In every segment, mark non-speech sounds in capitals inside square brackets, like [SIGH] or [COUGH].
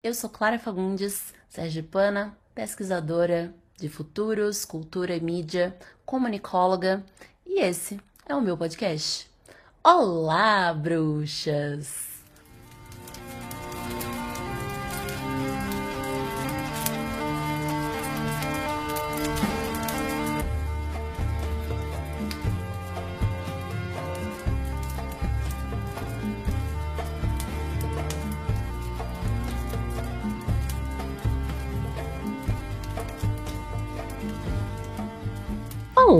Eu sou Clara Fagundes, sergipana, pesquisadora de futuros, cultura e mídia, comunicóloga, e esse é o meu podcast. Olá, bruxas!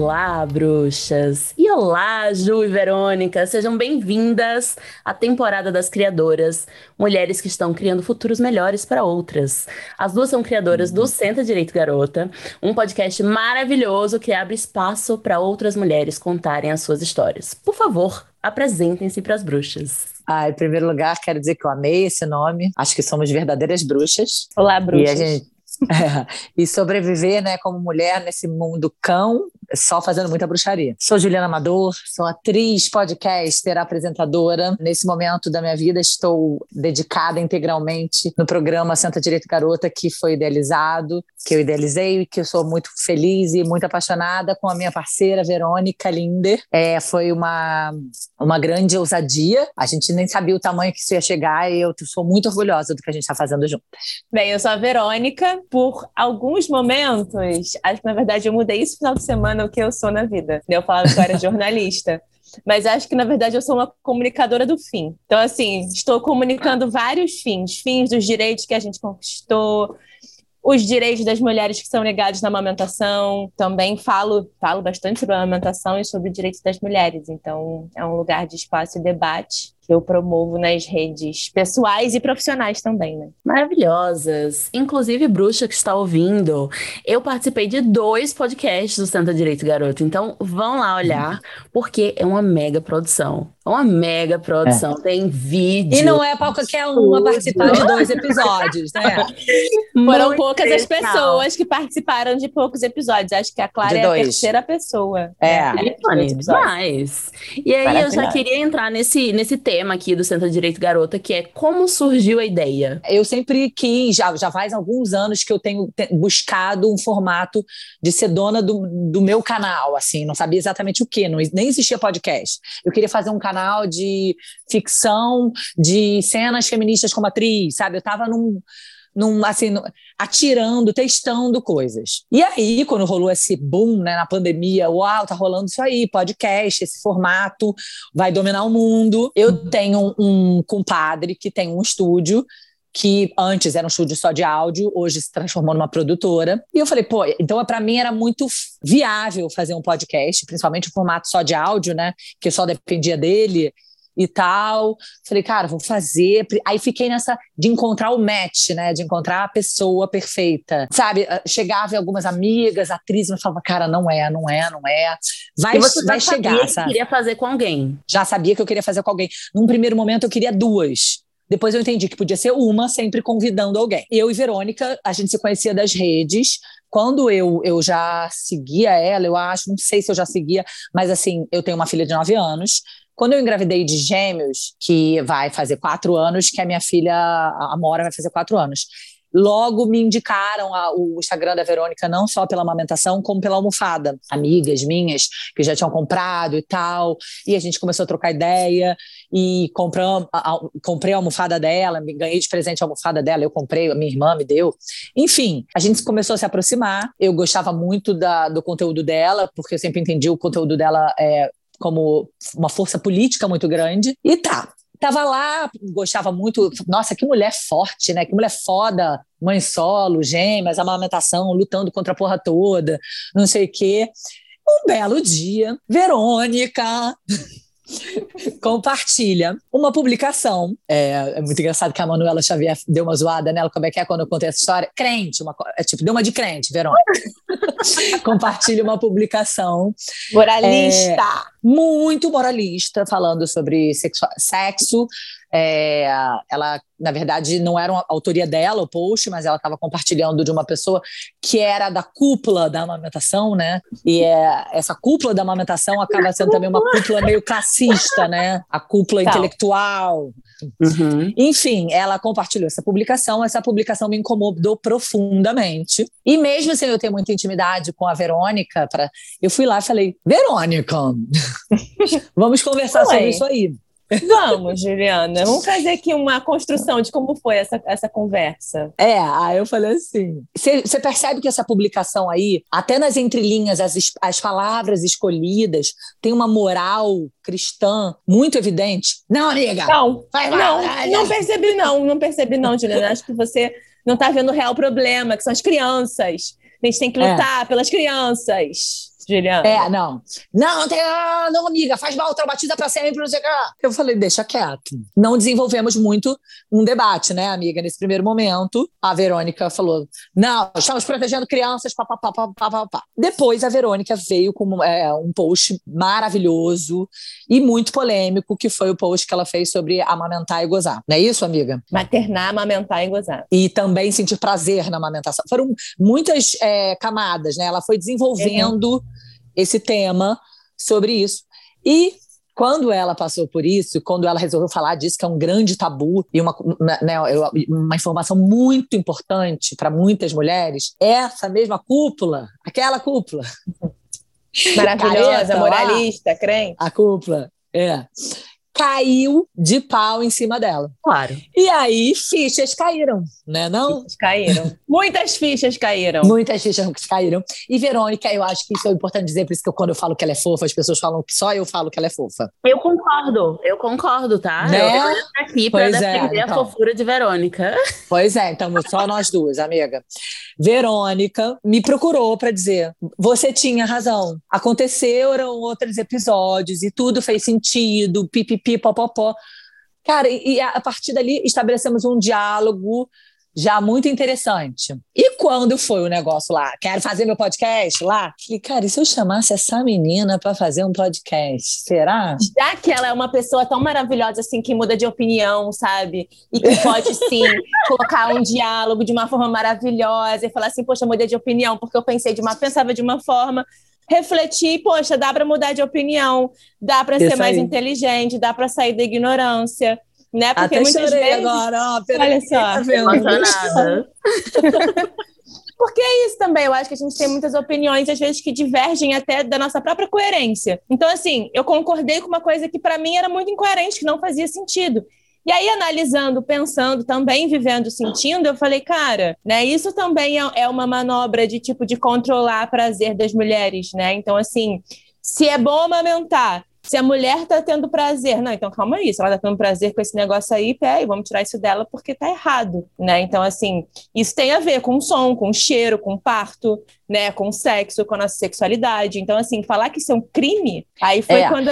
Olá, bruxas! E olá, Ju e Verônica! Sejam bem-vindas à temporada das criadoras, mulheres que estão criando futuros melhores para outras. As duas são criadoras do Senta Direito Garota, um podcast maravilhoso que abre espaço para outras mulheres contarem as suas histórias. Por favor, apresentem-se para as bruxas. Ah, em primeiro lugar, quero dizer que eu amei esse nome. Acho que somos verdadeiras bruxas. Olá, bruxas. E a gente [LAUGHS] é, e sobreviver, né, como mulher nesse mundo cão, só fazendo muita bruxaria. Sou Juliana Amador, sou atriz, podcaster, apresentadora. Nesse momento da minha vida estou dedicada integralmente no programa Santa Direito Garota, que foi idealizado, que eu idealizei, que eu sou muito feliz e muito apaixonada com a minha parceira Verônica Linder. É, foi uma, uma grande ousadia. A gente nem sabia o tamanho que isso ia chegar e eu sou muito orgulhosa do que a gente está fazendo juntas. Bem, eu sou a Verônica, por alguns momentos, acho que na verdade eu mudei esse final de semana o que eu sou na vida. Eu falava que eu era [LAUGHS] jornalista. Mas acho que, na verdade, eu sou uma comunicadora do fim. Então, assim, estou comunicando vários fins: fins dos direitos que a gente conquistou, os direitos das mulheres que são negados na amamentação. Também falo, falo bastante sobre a amamentação e sobre direitos das mulheres. Então, é um lugar de espaço e debate que eu promovo nas redes pessoais e profissionais também, né? Maravilhosas. Inclusive, bruxa que está ouvindo, eu participei de dois podcasts do Santa Direito Garoto. Então, vão lá olhar, porque é uma mega produção. É uma mega produção. É. Tem vídeo. E não é para qualquer uma participar de dois episódios, né? [LAUGHS] Foram poucas as pessoas que participaram de poucos episódios. Acho que a Clara é a terceira pessoa. É, né? é demais. E aí, eu já queria entrar nesse, nesse tema tema aqui do Centro Direito Garota, que é como surgiu a ideia. Eu sempre quis, já, já faz alguns anos que eu tenho buscado um formato de ser dona do, do meu canal, assim, não sabia exatamente o que, não, nem existia podcast. Eu queria fazer um canal de ficção, de cenas feministas como atriz, sabe? Eu estava num num, assim, atirando, testando coisas. E aí, quando rolou esse boom né, na pandemia, uau, tá rolando isso aí, podcast, esse formato vai dominar o mundo. Eu uhum. tenho um compadre que tem um estúdio que antes era um estúdio só de áudio, hoje se transformou numa produtora. E eu falei, pô, então para mim era muito viável fazer um podcast, principalmente o formato só de áudio, né? Que só dependia dele e tal. Falei, cara, vou fazer. Aí fiquei nessa de encontrar o match, né? De encontrar a pessoa perfeita. Sabe? Ah, chegava algumas amigas, atrizes, me falava, cara, não é, não é, não é. Vai, e você vai chegar, que sabe? queria fazer com alguém. Já sabia que eu queria fazer com alguém. Num primeiro momento eu queria duas. Depois eu entendi que podia ser uma, sempre convidando alguém. Eu e Verônica, a gente se conhecia das redes. Quando eu, eu já seguia ela, eu acho, não sei se eu já seguia, mas assim, eu tenho uma filha de nove anos. Quando eu engravidei de gêmeos, que vai fazer quatro anos, que a minha filha, a Mora, vai fazer quatro anos. Logo me indicaram a, o Instagram da Verônica, não só pela amamentação, como pela almofada. Amigas minhas que já tinham comprado e tal. E a gente começou a trocar ideia e compramos, a, a, comprei a almofada dela, ganhei de presente a almofada dela, eu comprei, a minha irmã me deu. Enfim, a gente começou a se aproximar. Eu gostava muito da, do conteúdo dela, porque eu sempre entendi o conteúdo dela é, como uma força política muito grande. E tá, tava lá, gostava muito. Nossa, que mulher forte, né? Que mulher foda, mãe solo, gêmeas, amamentação, lutando contra a porra toda, não sei o quê. Um belo dia, Verônica [LAUGHS] compartilha uma publicação. É, é, muito engraçado que a Manuela Xavier deu uma zoada nela, como é que é quando eu contei essa história? Crente, uma, é tipo, deu uma de crente, Verônica. [LAUGHS] compartilha uma publicação. Moralista! É, muito moralista, falando sobre sexo, sexo É, ela, na verdade, não era uma autoria dela o post, mas ela estava compartilhando de uma pessoa que era da cúpula da amamentação, né? E é, essa cúpula da amamentação acaba sendo também uma cúpula meio classista, né? A cúpula tá. intelectual. Uhum. Enfim, ela compartilhou essa publicação. Essa publicação me incomodou profundamente. E mesmo sem eu ter muita intimidade com a Verônica, pra, eu fui lá e falei: Verônica, [LAUGHS] vamos conversar sobre isso aí. Vamos, Juliana, vamos fazer aqui uma construção de como foi essa, essa conversa. É, aí eu falei assim: você percebe que essa publicação aí, até nas entrelinhas, as, as palavras escolhidas, tem uma moral cristã muito evidente. Não, amiga! Não, vai, vai, não, vai, não percebi, não, não percebi, não, Juliana. Acho que você não está vendo o real problema, que são as crianças. A gente tem que é. lutar é. pelas crianças. Juliana? É, não. Não, não tem. Ah, não, amiga, faz mal, traumatiza pra sempre, não sei o que. Eu falei, deixa quieto. Não desenvolvemos muito um debate, né, amiga? Nesse primeiro momento, a Verônica falou: não, estamos protegendo crianças, papapá, papapá. Depois a Verônica veio com é, um post maravilhoso e muito polêmico, que foi o post que ela fez sobre amamentar e gozar. Não é isso, amiga? Maternar, amamentar e gozar. E também sentir prazer na amamentação. Foram muitas é, camadas, né? Ela foi desenvolvendo. Esse tema sobre isso. E quando ela passou por isso, quando ela resolveu falar disso, que é um grande tabu e uma, né, uma informação muito importante para muitas mulheres, essa mesma cúpula, aquela cúpula. Maravilhosa, Careta, moralista, lá, crente. A cúpula, é caiu de pau em cima dela. Claro. E aí fichas caíram, né? Não? Fichas caíram. Muitas fichas caíram. Muitas fichas caíram. E Verônica, eu acho que isso é importante dizer, por isso que eu, quando eu falo que ela é fofa, as pessoas falam que só eu falo que ela é fofa. Eu concordo, eu concordo, tá? Né? Eu tô aqui pois é, defender é, então. a fofura de Verônica. Pois é, então só nós duas, amiga. Verônica me procurou para dizer: você tinha razão. Aconteceram outros episódios e tudo fez sentido, pipipi pipi, popopó. Cara, e a partir dali estabelecemos um diálogo já muito interessante. E quando foi o negócio lá? Quero fazer meu podcast lá? Falei, cara, e se eu chamasse essa menina para fazer um podcast? Será? Já que ela é uma pessoa tão maravilhosa assim, que muda de opinião, sabe? E que pode sim [LAUGHS] colocar um diálogo de uma forma maravilhosa e falar assim, poxa, mudei de opinião, porque eu pensei de uma, pensava de uma forma refletir, poxa, dá para mudar de opinião, dá para ser mais inteligente, dá para sair da ignorância, né? Porque Até muitas vezes agora, ó, olha só, tá [LAUGHS] Porque é isso também, eu acho que a gente tem muitas opiniões, às vezes, que divergem até da nossa própria coerência. Então, assim, eu concordei com uma coisa que para mim era muito incoerente, que não fazia sentido. E aí, analisando, pensando, também vivendo, sentindo, eu falei, cara, né, isso também é, é uma manobra de tipo de controlar o prazer das mulheres, né? Então, assim, se é bom amamentar, se a mulher tá tendo prazer, não, então calma aí, se ela tá tendo prazer com esse negócio aí, peraí, vamos tirar isso dela porque tá errado, né? Então, assim, isso tem a ver com som, com cheiro, com parto, né? Com sexo, com a nossa sexualidade. Então, assim, falar que isso é um crime, aí foi é. quando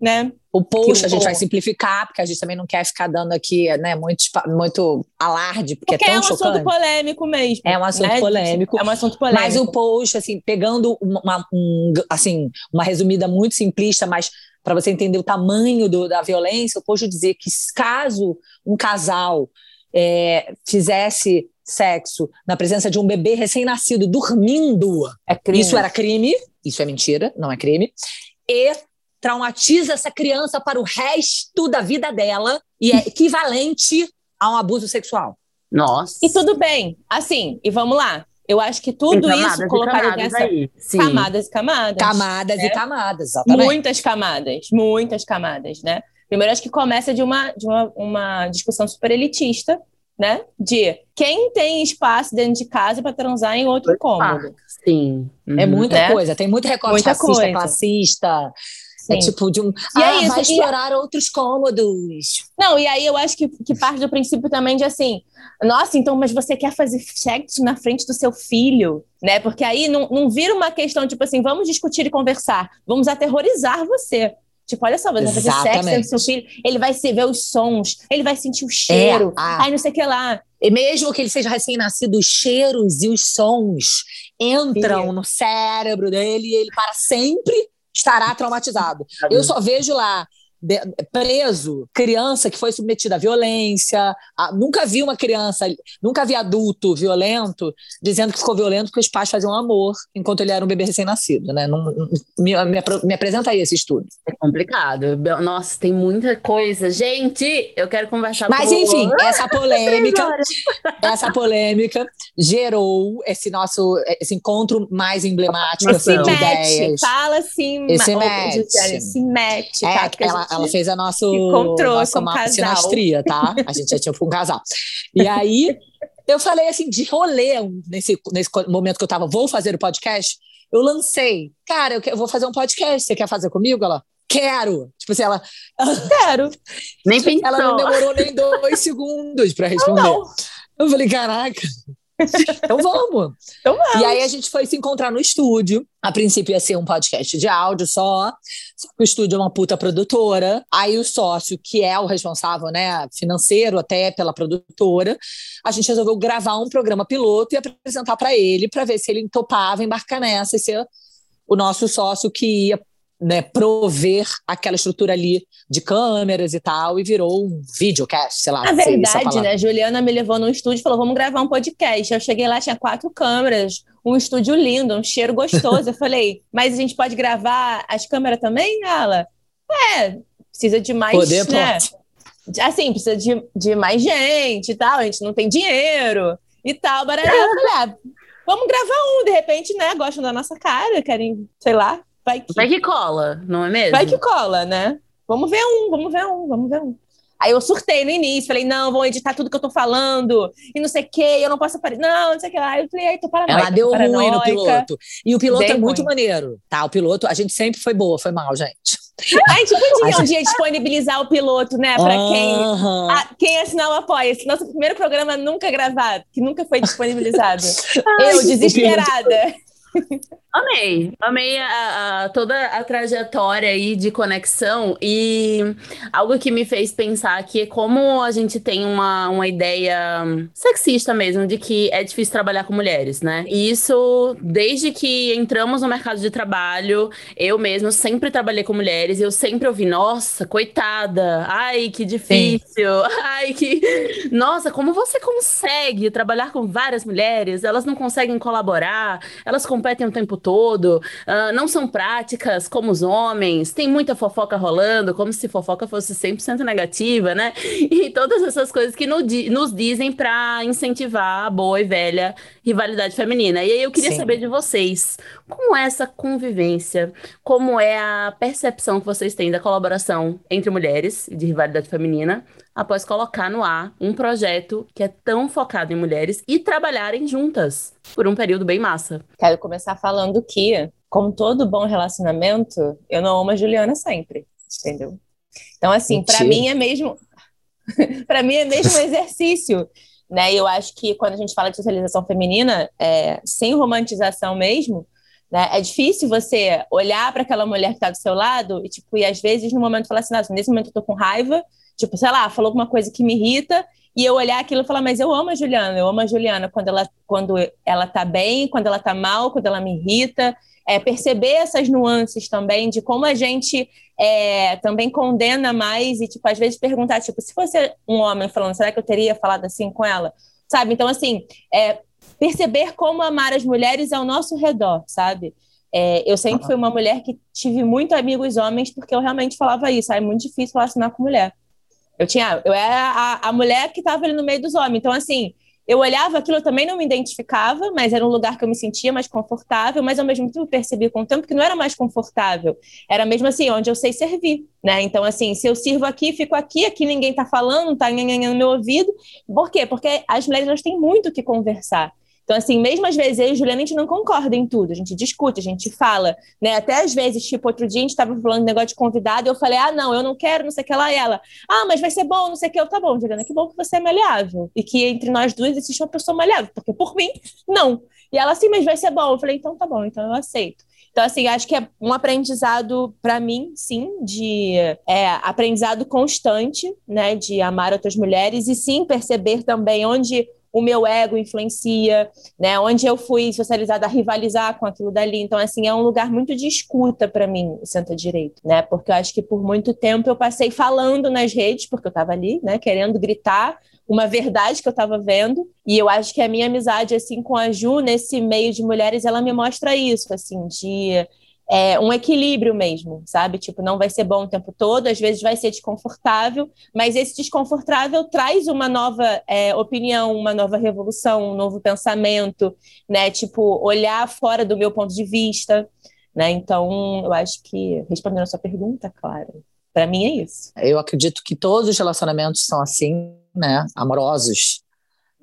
né? O post a gente vai simplificar, porque a gente também não quer ficar dando aqui, né, muito, muito alarde, porque, é porque é tão é um chocante. assunto polêmico mesmo. É um assunto né? polêmico. É um assunto polêmico. Mas o post, assim, pegando uma, um, assim, uma resumida muito simplista, mas para você entender o tamanho do, da violência, o post dizia que caso um casal é, fizesse sexo na presença de um bebê recém-nascido dormindo, é isso era crime, isso é mentira, não é crime, e traumatiza essa criança para o resto da vida dela e é equivalente a um abuso sexual. Nossa. E tudo bem, assim, e vamos lá. Eu acho que tudo isso colocado nessa camadas e camadas. Camadas né? e camadas, exatamente. Muitas camadas, muitas camadas, né? Primeiro, acho que começa de uma, de uma, uma discussão super elitista, né? De quem tem espaço dentro de casa para transar em outro cômodo. Sim. Uhum. É muita né? coisa. Tem muito recorte muita racista, coisa. classista. É Sim. É tipo de um. E ah, é isso, vai explorar e... outros cômodos. Não, e aí eu acho que, que parte do princípio também de assim, nossa, então, mas você quer fazer sexo na frente do seu filho, né? Porque aí não, não vira uma questão, tipo assim, vamos discutir e conversar, vamos aterrorizar você. Tipo, olha só, você vai fazer sexo com seu filho, ele vai ver os sons, ele vai sentir o cheiro, é, ah. aí não sei o que lá. E mesmo que ele seja recém-nascido, os cheiros e os sons entram Sim. no cérebro dele e ele para sempre estará traumatizado. Eu só vejo lá preso criança que foi submetida à violência. A, nunca vi uma criança, nunca vi adulto violento dizendo que ficou violento porque os pais faziam amor enquanto ele era um bebê recém-nascido, né? Não, me, me, me, apresenta aí esse estudo. É complicado. Nossa, tem muita coisa. Gente, eu quero conversar Mas, enfim, essa [LAUGHS] polêmica, essa polêmica gerou esse nosso esse encontro mais emblemático assim, de ideias. Fala assim, se mete, é, tá? ela, ela fez a nosso, encontrou nossa mapa sinastria, tá? A gente já tinha um casal. E aí, eu falei assim, de rolê, nesse, nesse momento que eu tava, vou fazer o podcast, eu lancei, cara, eu, eu vou fazer um podcast, você quer fazer comigo? Ela, quero. Tipo assim, ela. [LAUGHS] Quero. nem pensou. Ela não demorou nem dois segundos para responder. Não, não. Eu falei, caraca, então vamos. então vamos. E aí a gente foi se encontrar no estúdio. A princípio ia ser um podcast de áudio só. Só que o estúdio é uma puta produtora. Aí o sócio, que é o responsável, né, financeiro até pela produtora, a gente resolveu gravar um programa piloto e apresentar para ele para ver se ele topava embarcar nessa e ser o nosso sócio que ia né, prover aquela estrutura ali de câmeras e tal, e virou um videocast, sei lá. Na verdade, né, Juliana me levou num estúdio e falou, vamos gravar um podcast. Eu cheguei lá, tinha quatro câmeras, um estúdio lindo, um cheiro gostoso. Eu [LAUGHS] falei, mas a gente pode gravar as câmeras também, ela? É, precisa de mais, Poder, né? Assim, precisa de, de mais gente e tal, a gente não tem dinheiro e tal, barará. Eu falei, ah, vamos gravar um, de repente, né, gostam da nossa cara, querem, sei lá, Vai que... vai que cola, não é mesmo? Vai que cola, né? Vamos ver um, vamos ver um, vamos ver um. Aí eu surtei no início, falei, não, vou editar tudo que eu tô falando, e não sei o quê, eu não posso aparecer, não, não sei o que lá. Eu falei, aí tô paranoica. Ela deu paranoica. ruim no piloto. E o piloto Dei é muito ruim. maneiro, tá? O piloto, a gente sempre foi boa, foi mal, gente. A gente [LAUGHS] podia um dia disponibilizar o piloto, né, para quem, a, quem assinar o apoia. Esse nosso primeiro programa nunca gravado, que nunca foi disponibilizado. [LAUGHS] Ai, eu, desesperada. Amei, amei a, a, toda a trajetória aí de conexão e algo que me fez pensar que é como a gente tem uma, uma ideia sexista mesmo de que é difícil trabalhar com mulheres, né? E isso, desde que entramos no mercado de trabalho, eu mesmo sempre trabalhei com mulheres e eu sempre ouvi, nossa, coitada, ai, que difícil, Sim. [LAUGHS] ai, que. Nossa, como você consegue trabalhar com várias mulheres? Elas não conseguem colaborar, elas competem o tempo todo, uh, não são práticas como os homens, tem muita fofoca rolando, como se fofoca fosse 100% negativa, né? [LAUGHS] E todas essas coisas que no, nos dizem para incentivar a boa e velha rivalidade feminina. E aí eu queria Sim. saber de vocês, como é essa convivência, como é a percepção que vocês têm da colaboração entre mulheres de rivalidade feminina após colocar no ar um projeto que é tão focado em mulheres e trabalharem juntas por um período bem massa. Quero começar falando que, como todo bom relacionamento, eu não amo a Juliana sempre, entendeu? Então, assim, para mim é mesmo. [LAUGHS] para mim é mesmo um exercício. Né? E eu acho que quando a gente fala de socialização feminina, é, sem romantização mesmo, né? É difícil você olhar para aquela mulher que está do seu lado e, tipo, e às vezes no momento falar assim, nesse momento eu tô com raiva, Tipo, sei lá, falou alguma coisa que me irrita e eu olhar aquilo e falar, mas eu amo a Juliana, eu amo a Juliana quando ela, quando ela tá bem, quando ela tá mal, quando ela me irrita. É, perceber essas nuances também de como a gente é, também condena mais e, tipo, às vezes perguntar, tipo, se fosse um homem falando, será que eu teria falado assim com ela? Sabe? Então, assim, é, perceber como amar as mulheres ao nosso redor, sabe? É, eu sempre fui uma mulher que tive muito amigos homens porque eu realmente falava isso. Ah, é muito difícil relacionar com mulher. Eu tinha, eu era a, a mulher que estava ali no meio dos homens. Então, assim, eu olhava aquilo, eu também não me identificava, mas era um lugar que eu me sentia mais confortável, mas ao mesmo tempo percebi com o tempo que não era mais confortável. Era mesmo assim, onde eu sei servir, né? Então, assim, se eu sirvo aqui, fico aqui, aqui ninguém tá falando, não tá no meu ouvido. Por quê? Porque as mulheres elas têm muito o que conversar. Então, assim, mesmo às vezes eu e Juliana, a gente não concorda em tudo, a gente discute, a gente fala, né? Até às vezes, tipo, outro dia a gente estava falando de negócio de convidado e eu falei, ah, não, eu não quero, não sei o que lá, e ela, ah, mas vai ser bom, não sei o que, eu, tá bom, Juliana, que bom que você é maleável. E que entre nós duas existe uma pessoa maleável, porque por mim, não. E ela, assim, mas vai ser bom. Eu falei, então tá bom, então eu aceito. Então, assim, acho que é um aprendizado, para mim, sim, de é, aprendizado constante, né, de amar outras mulheres e sim perceber também onde o meu ego influencia, né? Onde eu fui socializada a rivalizar com aquilo dali. Então, assim, é um lugar muito de escuta para mim, o Santa Direito, né? Porque eu acho que por muito tempo eu passei falando nas redes, porque eu estava ali, né, querendo gritar uma verdade que eu estava vendo. E eu acho que a minha amizade, assim, com a Ju, nesse meio de mulheres, ela me mostra isso, assim, de é, um equilíbrio mesmo, sabe? Tipo, não vai ser bom o tempo todo, às vezes vai ser desconfortável, mas esse desconfortável traz uma nova é, opinião, uma nova revolução, um novo pensamento, né? Tipo, olhar fora do meu ponto de vista, né? Então, eu acho que, respondendo a sua pergunta, claro, para mim é isso. Eu acredito que todos os relacionamentos são assim, né? Amorosos.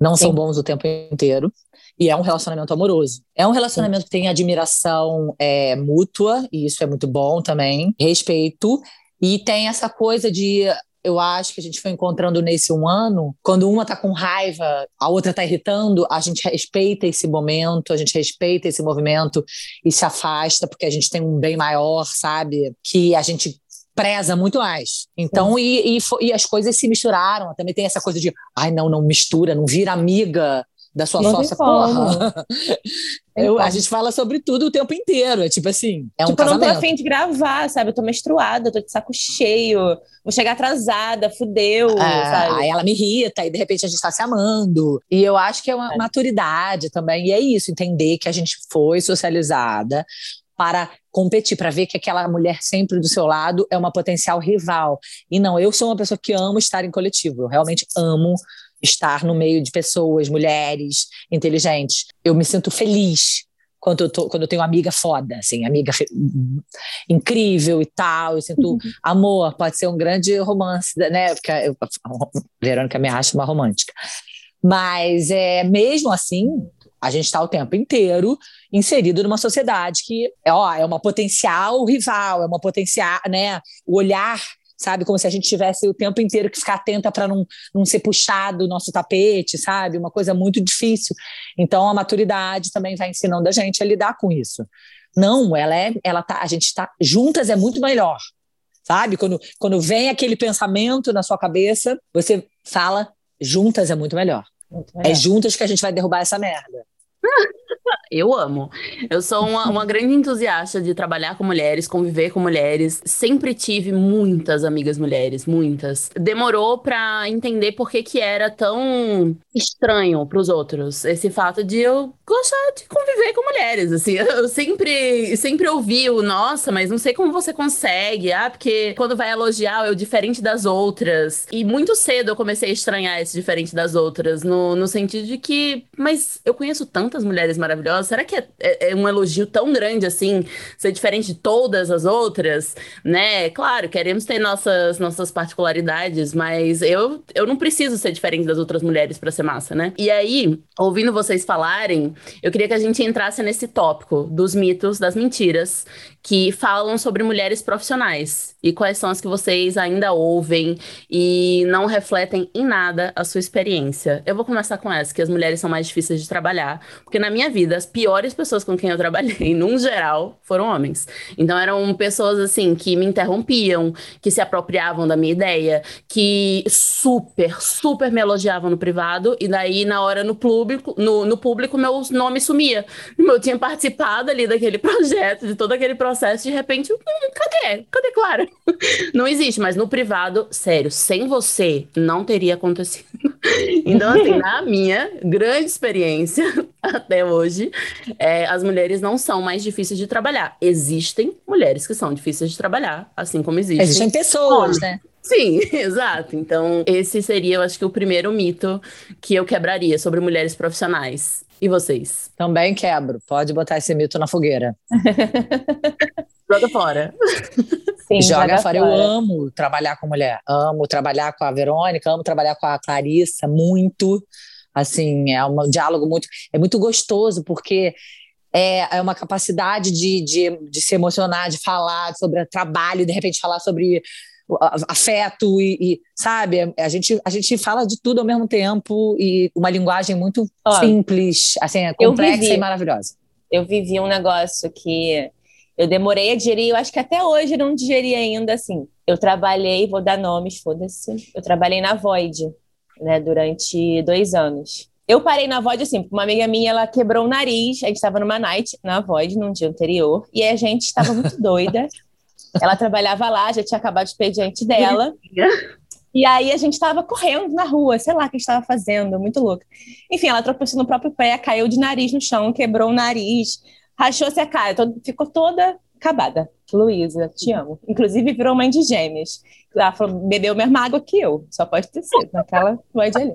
Não Sim. são bons o tempo inteiro. E é um relacionamento amoroso. É um relacionamento que tem admiração é, mútua, e isso é muito bom também, respeito. E tem essa coisa de eu acho que a gente foi encontrando nesse um ano, quando uma tá com raiva, a outra tá irritando, a gente respeita esse momento, a gente respeita esse movimento e se afasta, porque a gente tem um bem maior, sabe? Que a gente preza muito mais. Então, e, e, e, as coisas se misturaram. Também tem essa coisa de, ai, não, não mistura, não vira amiga da sua não sócia, porra. [LAUGHS] Eu, a gente fala sobre tudo o tempo inteiro. É tipo assim, é um tipo, casamento. eu não tô afim de gravar, sabe? Eu tô menstruada, tô de saco cheio, vou chegar atrasada, fudeu, sabe? Aí ela me irrita, e de repente a gente tá se amando. E eu acho que é uma é. maturidade também. E é isso, entender que a gente foi socializada para competir, para ver que aquela mulher sempre do seu lado é uma potencial rival. E não, eu sou uma pessoa que amo estar em coletivo. Eu realmente amo estar no meio de pessoas, mulheres inteligentes. Eu me sinto feliz quando eu, tô, quando eu tenho amiga foda, assim, amiga incrível e tal. Eu sinto uhum. amor, pode ser um grande romance, né? Porque eu, Verônica me acha uma romântica. Mas é, mesmo assim, a gente está o tempo inteiro inserido numa sociedade que é, ó, é uma potencial rival, é uma potencial, né? O olhar sabe? Como se a gente tivesse o tempo inteiro que ficar atenta para não, não ser puxado o nosso tapete, sabe? Uma coisa muito difícil. Então a maturidade também vai ensinando a gente a lidar com isso. Não, ela é, ela tá, a gente está juntas é muito melhor. Sabe? Quando, quando vem aquele pensamento na sua cabeça, você fala juntas é muito melhor. Muito é melhor. É juntas que a gente vai derrubar essa merda. [LAUGHS] Eu amo. Eu sou uma, uma, grande entusiasta de trabalhar com mulheres, conviver com mulheres. Sempre tive muitas amigas mulheres, muitas. Demorou pra entender por que, que era tão estranho pros outros esse fato de eu gostar de conviver com mulheres. Assim, [LAUGHS] eu sempre, sempre ouvi o nossa, mas não sei como você consegue. Ah, porque quando vai elogiar, eu diferente das outras. E muito cedo eu comecei a estranhar esse diferente das outras, no, no sentido de que, mas eu conheço tantas mulheres maravilhosas será que é, é, é, um elogio tão grande assim, ser diferente de todas as outras, né? Claro, queremos ter nossas, nossas particularidades, mas eu, eu não preciso ser diferente das outras mulheres para ser massa, né? E aí, ouvindo vocês falarem, eu queria que a gente entrasse nesse tópico dos mitos, das mentiras, que falam sobre mulheres profissionais e quais são as que vocês ainda ouvem e não refletem em nada a sua experiência. Eu vou começar com essa, que as mulheres são mais difíceis de trabalhar, porque na minha vida as piores pessoas com quem eu trabalhei, [LAUGHS] num geral, foram homens. Então eram pessoas assim que me interrompiam, que se apropriavam da minha ideia, que super, super me elogiavam no privado e daí na hora no público, no, no público meu nome sumia. Eu tinha participado ali daquele [LAUGHS] projeto, de todo aquele processo, de repente, hum, cadê? Cadê Clara? [LAUGHS] Não existe, mas no privado, sério, sem você não teria acontecido. [LAUGHS] Então, assim, na minha grande experiência [LAUGHS] até hoje, é, as mulheres não são mais difíceis de trabalhar. Existem mulheres que são difíceis de trabalhar, assim como existem. Existem pessoas, né? Sim, exato. Então, esse seria, eu acho que, o primeiro mito que eu quebraria sobre mulheres profissionais. E vocês? Também quebro. Pode botar esse mito na fogueira. [LAUGHS] Joga fora. Sim, joga, fora. Eu amo trabalhar com mulher. Amo trabalhar com a Verônica, amo trabalhar com a Clarissa muito. Assim, é um diálogo muito. É muito gostoso, porque é, é uma capacidade de, de, de se emocionar, de falar sobre trabalho, de repente falar sobre afeto e, e, sabe a gente a gente fala de tudo ao mesmo tempo e uma linguagem muito simples assim é complexa vivi, e maravilhosa. Eu vivi um negócio que eu demorei a digerir eu acho que até hoje não digeri ainda assim. Eu trabalhei vou dar nomes foda-se. Eu trabalhei na Void né durante dois anos. Eu parei na Void assim, uma amiga minha, ela quebrou o nariz, a gente estava numa night na Void num dia anterior, e a gente estava muito [LAUGHS] doida. Ela trabalhava lá, já tinha acabado o expediente dela. E aí a gente estava correndo na rua, sei lá o que a gente estava fazendo, muito louca. Enfim, ela tropeçou no próprio pé, caiu de nariz no chão, quebrou o nariz, rachou-se a cara, todo, ficou toda acabada. Luísa, te amo. Inclusive virou mãe de gêmeas. Ela falou, bebeu mesma água que eu. Só pode ter sido, naquela noite ali.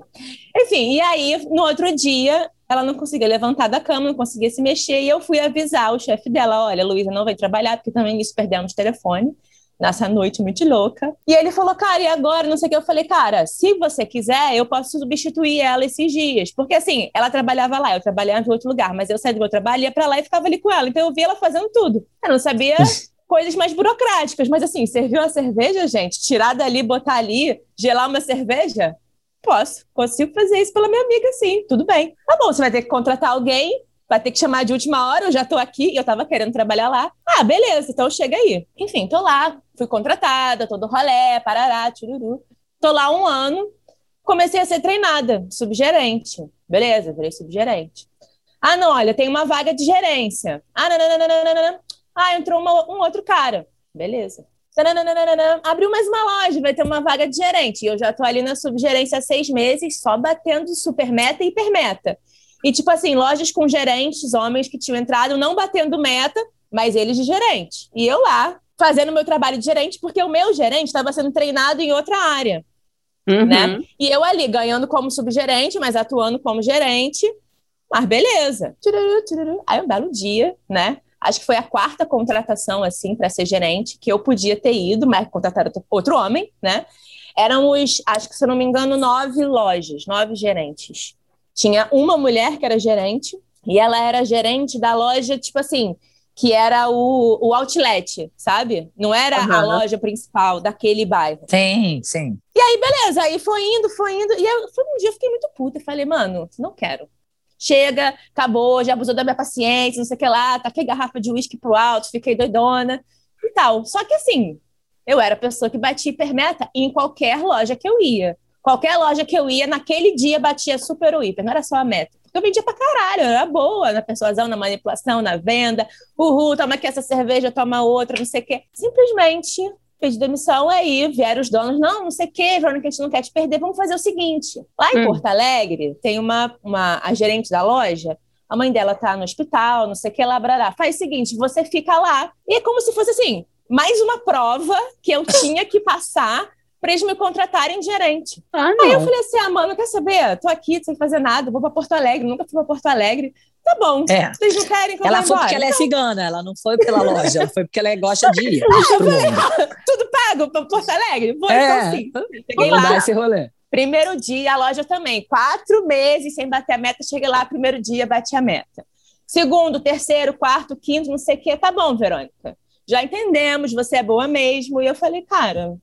Enfim, e aí, no outro dia, ela não conseguia levantar da cama, não conseguia se mexer, e eu fui avisar o chefe dela, olha, Luísa não vai trabalhar, porque também isso perdemos telefone nessa noite muito louca. E ele falou, cara, e agora? Não sei o que. Eu falei, cara, se você quiser, eu posso substituir ela esses dias. Porque assim, ela trabalhava lá, eu trabalhava em outro lugar, mas eu saía do meu trabalho, ia pra lá e ficava ali com ela. Então eu via ela fazendo tudo. Eu não sabia [LAUGHS] coisas mais burocráticas, mas assim, serviu a cerveja, gente, tirar dali, botar ali, gelar uma cerveja? Posso, consigo fazer isso pela minha amiga, sim, tudo bem. Tá bom, você vai ter que contratar alguém, vai ter que chamar de última hora, eu já tô aqui, eu tava querendo trabalhar lá. Ah, beleza, então chega aí. Enfim, tô lá, fui contratada, todo rolé, parará, tururu. Tô lá um ano, comecei a ser treinada, subgerente. Beleza, virei subgerente. Ah, não, olha, tem uma vaga de gerência. Ah, não, não, não, não, não, não. Ah, entrou uma, um outro cara. Beleza. Abriu mais uma loja, vai ter uma vaga de gerente. E eu já tô ali na subgerência há seis meses, só batendo super meta e hipermeta. E, tipo assim, lojas com gerentes, homens que tinham entrado, não batendo meta, mas eles de gerente. E eu lá, fazendo meu trabalho de gerente, porque o meu gerente estava sendo treinado em outra área. Uhum. Né? E eu ali, ganhando como subgerente, mas atuando como gerente. Mas beleza. Aí um belo dia, né? Acho que foi a quarta contratação, assim, para ser gerente, que eu podia ter ido, mas contrataram outro homem, né? Éramos, acho que se eu não me engano, nove lojas, nove gerentes. Tinha uma mulher que era gerente, e ela era gerente da loja, tipo assim, que era o, o outlet, sabe? Não era uhum. a loja principal daquele bairro. Sim, sim. E aí, beleza, aí foi indo, foi indo, e eu, um dia eu fiquei muito puta, e falei, mano, não quero. Chega, acabou, já abusou da minha paciência, não sei o que lá, taquei garrafa de uísque pro alto, fiquei doidona e tal. Só que assim, eu era a pessoa que batia hipermeta em qualquer loja que eu ia. Qualquer loja que eu ia, naquele dia batia super o hiper, não era só a meta. Eu vendia pra caralho, era boa na persuasão, na manipulação, na venda. Uhul, toma aqui essa cerveja, toma outra, não sei o quê. Simplesmente pedi demissão, aí vieram os donos, não, não sei o quê, Verônica, a gente não quer te perder, vamos fazer o seguinte. Lá em hum. Porto Alegre, tem uma, uma, a gerente da loja, a mãe dela tá no hospital, não sei o que, lá, brará. Faz o seguinte, você fica lá. E é como se fosse assim, mais uma prova que eu [LAUGHS] tinha que passar para eles me contratarem de gerente. Ah, Aí eu falei assim: ah, mano, quer saber? Tô aqui sem fazer nada, vou para Porto Alegre, nunca fui para Porto Alegre. Tá bom. É. Vocês não querem que eu Ela foi porque ela é então... cigana, ela não foi pela loja, ela foi porque ela gosta de ir. [LAUGHS] [LAUGHS] Tudo pago para Porto Alegre? Vou é. então sim. Cheguei lá. esse rolê. Primeiro dia, a loja também. Quatro meses sem bater a meta. Cheguei lá, primeiro dia, bati a meta. Segundo, terceiro, quarto, quinto, não sei o quê. Tá bom, Verônica. Já entendemos, você é boa mesmo. E eu falei, cara,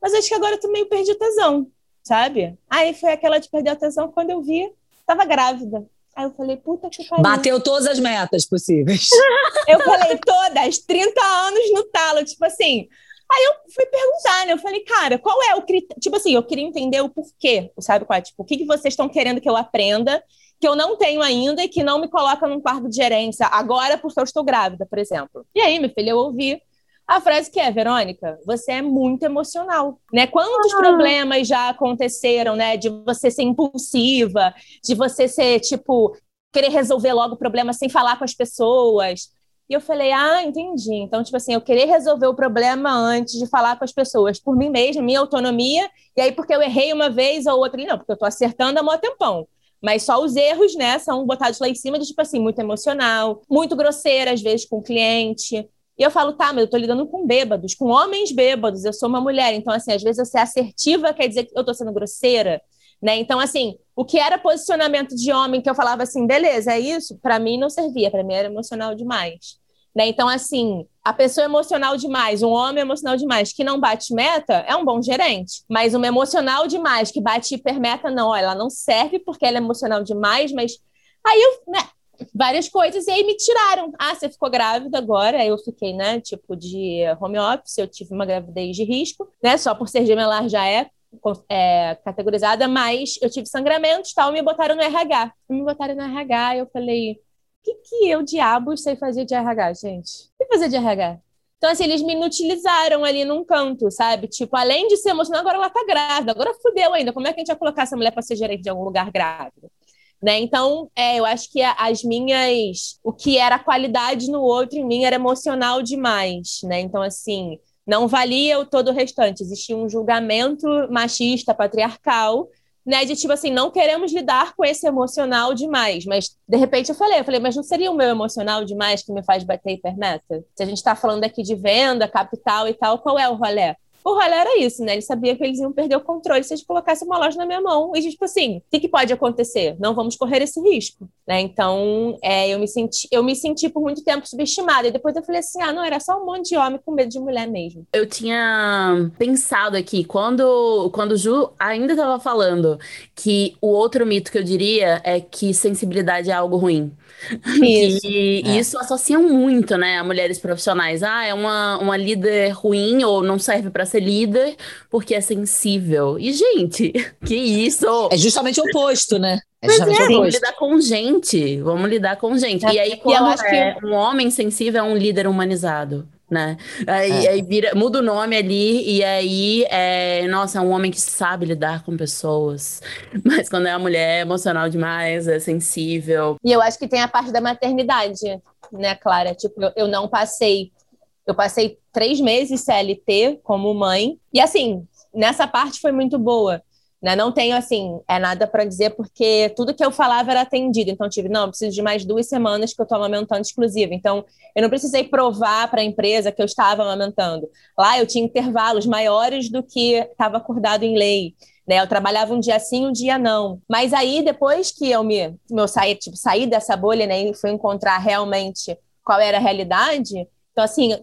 mas acho que agora eu meio perdi o tesão, sabe? Aí foi aquela de perder a tesão quando eu vi, tava grávida. Aí eu falei, puta que pariu. Bateu todas as metas possíveis. [LAUGHS] eu falei, todas, 30 anos no talo, tipo assim. Aí eu fui perguntar, né? Eu falei, cara, qual é o critério? Tipo assim, eu queria entender o porquê, sabe qual é? Tipo, o que, que vocês estão querendo que eu aprenda, que eu não tenho ainda e que não me coloca num quarto de gerência agora porque eu estou grávida, por exemplo. E aí, meu filho, eu ouvi a frase que é, Verônica, você é muito emocional, né? Quantos ah. problemas já aconteceram, né? De você ser impulsiva, de você ser, tipo, querer resolver logo o problema sem falar com as pessoas. E eu falei, ah, entendi. Então, tipo assim, eu querer resolver o problema antes de falar com as pessoas, por mim mesma, minha autonomia, e aí porque eu errei uma vez ou outra, não, porque eu tô acertando há mó tempão. Mas só os erros, né, são botados lá em cima de, tipo assim, muito emocional, muito grosseira, às vezes, com o cliente. E eu falo, tá, mas eu tô lidando com bêbados, com homens bêbados, eu sou uma mulher. Então, assim, às vezes eu ser assertiva quer dizer que eu tô sendo grosseira, né? Então, assim, o que era posicionamento de homem que eu falava assim, beleza, é isso, para mim não servia, para mim era emocional demais. Né? Então, assim, a pessoa emocional demais, um homem emocional demais que não bate meta é um bom gerente. Mas uma emocional demais que bate hipermeta, não, ela não serve porque ela é emocional demais, mas aí eu, né, várias coisas, e aí me tiraram. Ah, você ficou grávida agora? Aí eu fiquei, né, tipo, de home office, eu tive uma gravidez de risco, né, só por ser gemelar já é é, categorizada, mas eu tive sangramentos tal, me botaram no RH. Me botaram no RH, eu falei, o que, que eu, diabo, sei fazer de RH, gente? O que fazer de RH? Então, assim, eles me inutilizaram ali num canto, sabe? Tipo, além de ser emocional, agora ela tá grávida, agora fudeu ainda. Como é que a gente vai colocar essa mulher para ser gerente de algum lugar grávida? Né? Então, é, eu acho que as minhas. O que era qualidade no outro, em mim, era emocional demais. Né? Então, assim, não valia o todo o restante. Existia um julgamento machista, patriarcal, né? De tipo assim, não queremos lidar com esse emocional demais. Mas, de repente, eu falei, eu falei, mas não seria o meu emocional demais que me faz bater hipermeta? Se a gente está falando aqui de venda, capital e tal, qual é o rolê? O rolê era isso, né? Ele sabia que eles iam perder o controle se eles colocassem uma loja na minha mão. E, tipo assim, o que, que pode acontecer? Não vamos correr esse risco, né? Então, é, eu, me senti, eu me senti por muito tempo subestimada. E depois eu falei assim, ah, não, era só um monte de homem com medo de mulher mesmo. Eu tinha pensado aqui, quando, quando o Ju ainda estava falando que o outro mito que eu diria é que sensibilidade é algo ruim. Isso. E é. isso associam muito, né, a mulheres profissionais. Ah, é uma, uma líder ruim ou não serve para ser líder porque é sensível. E, gente, [LAUGHS] que isso? É justamente o oposto, né? É Mas é, vamos lidar com gente. Vamos lidar com gente. É, e aí, quando é que... um homem sensível, é um líder humanizado né? Aí, é. aí vira, muda o nome ali e aí é, nossa, é um homem que sabe lidar com pessoas. [LAUGHS] Mas quando é uma mulher é emocional demais, é sensível. E eu acho que tem a parte da maternidade, né, Clara? Tipo, eu, eu não passei eu passei três meses CLT como mãe. E assim, nessa parte foi muito boa. Né? Não tenho, assim, é nada para dizer, porque tudo que eu falava era atendido. Então, tive, não, preciso de mais duas semanas que eu estou amamentando exclusiva. Então, eu não precisei provar para a empresa que eu estava amamentando. Lá eu tinha intervalos maiores do que estava acordado em lei. Né? Eu trabalhava um dia sim, um dia não. Mas aí, depois que eu me meu saí, tipo, saí dessa bolha né, e fui encontrar realmente qual era a realidade, então, assim,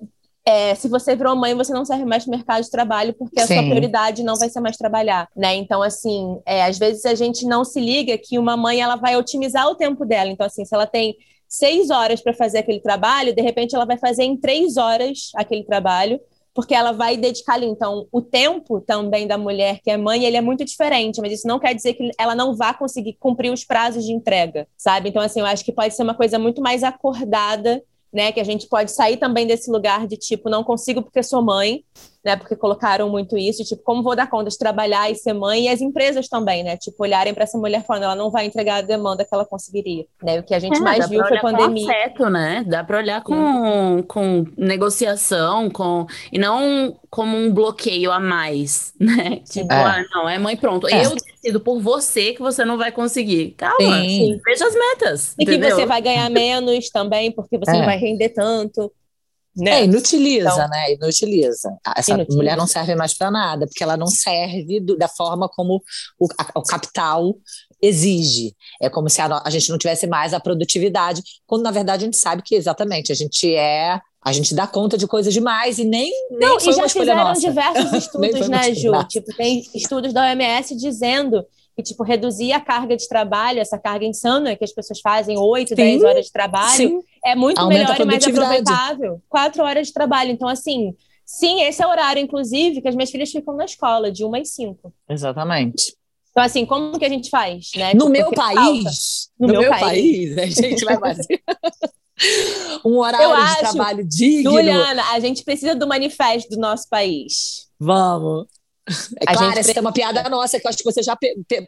é, se você virou mãe, você não serve mais no mercado de trabalho, porque a Sim. sua prioridade não vai ser mais trabalhar, né? Então, assim, é, às vezes a gente não se liga que uma mãe ela vai otimizar o tempo dela. Então, assim, se ela tem seis horas para fazer aquele trabalho, de repente ela vai fazer em três horas aquele trabalho, porque ela vai dedicar ali. Então, o tempo também da mulher que é mãe, ele é muito diferente, mas isso não quer dizer que ela não vá conseguir cumprir os prazos de entrega, sabe? Então, assim, eu acho que pode ser uma coisa muito mais acordada né? Que a gente pode sair também desse lugar de tipo, não consigo porque sou mãe, né? Porque colocaram muito isso, tipo, como vou dar conta de trabalhar e ser mãe, e as empresas também, né? Tipo, olharem para essa mulher falando, ela não vai entregar a demanda que ela conseguiria, né? O que a gente é, mais viu foi pandemia. Com afeto, né? Dá para olhar com, com negociação, com e não como um bloqueio a mais, [LAUGHS] né? Tipo, é. ah, não, é mãe, pronto. É. Eu decido por você que você não vai conseguir. Calma, Sim. veja as metas. E entendeu? que você vai ganhar menos também, porque você não é. vai render tanto. Né? É, inutiliza, então, né? Inutiliza. Essa inutiliza. mulher não serve mais para nada, porque ela não serve do, da forma como o, a, o, capital exige. É como se a, a, gente não tivesse mais a produtividade, quando na verdade a gente sabe que exatamente a gente é. A gente dá conta de coisas demais e nem. nem não, e já fizeram nossa. diversos [LAUGHS] estudos, né, Ju? Tipo, tem estudos da OMS dizendo que, tipo, reduzir a carga de trabalho, essa carga insana que as pessoas fazem, 8, 10 horas de trabalho, sim. é muito Aumenta melhor e mais aproveitável. Quatro horas de trabalho. Então, assim, sim, esse é o horário, inclusive, que as minhas filhas ficam na escola, de uma às cinco. Exatamente. Então, assim, como que a gente faz? Né? No tipo, meu país, no, no, meu, meu país, país, a gente vai fazer. [LAUGHS] um horário Eu de acho, trabalho digno. Juliana, a gente precisa do manifesto do nosso país. Vamos. É claro, essa pre... é uma piada nossa, que eu acho que você já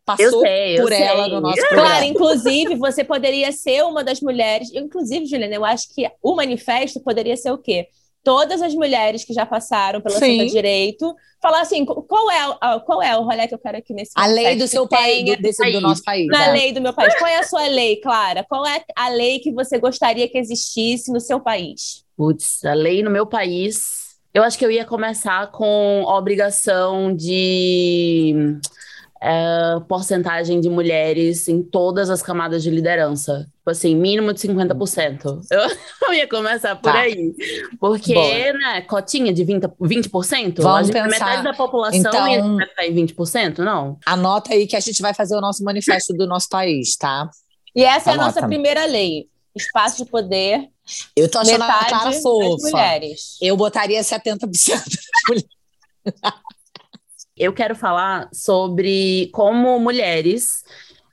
passou sei, por ela sei. no nosso programa. Claro, [LAUGHS] inclusive, você poderia ser uma das mulheres. Inclusive, Juliana, eu acho que o manifesto poderia ser o quê? Todas as mulheres que já passaram pelo Sim. Direito, falar assim: qual é, qual é o rolê que eu quero aqui nesse A lei do seu país, do, desse, país, do nosso país. Na é. lei do meu país. Qual é a sua lei, Clara? Qual é a lei que você gostaria que existisse no seu país? Putz, a lei no meu país eu acho que eu ia começar com a obrigação de é, porcentagem de mulheres em todas as camadas de liderança. Tipo assim, mínimo de 50%. Eu, [LAUGHS] eu ia começar por tá. aí. Porque, Boa. né, cotinha de 20%? 20% Vamos pensar. Metade da população então, ia estar em 20%, não? Anota aí que a gente vai fazer o nosso manifesto do nosso país, tá? E essa Anota. é a nossa primeira lei. Espaço de poder eu tô achando Metade a cara fofa. Mulheres. Eu botaria 70% das mulheres. Eu quero falar sobre como mulheres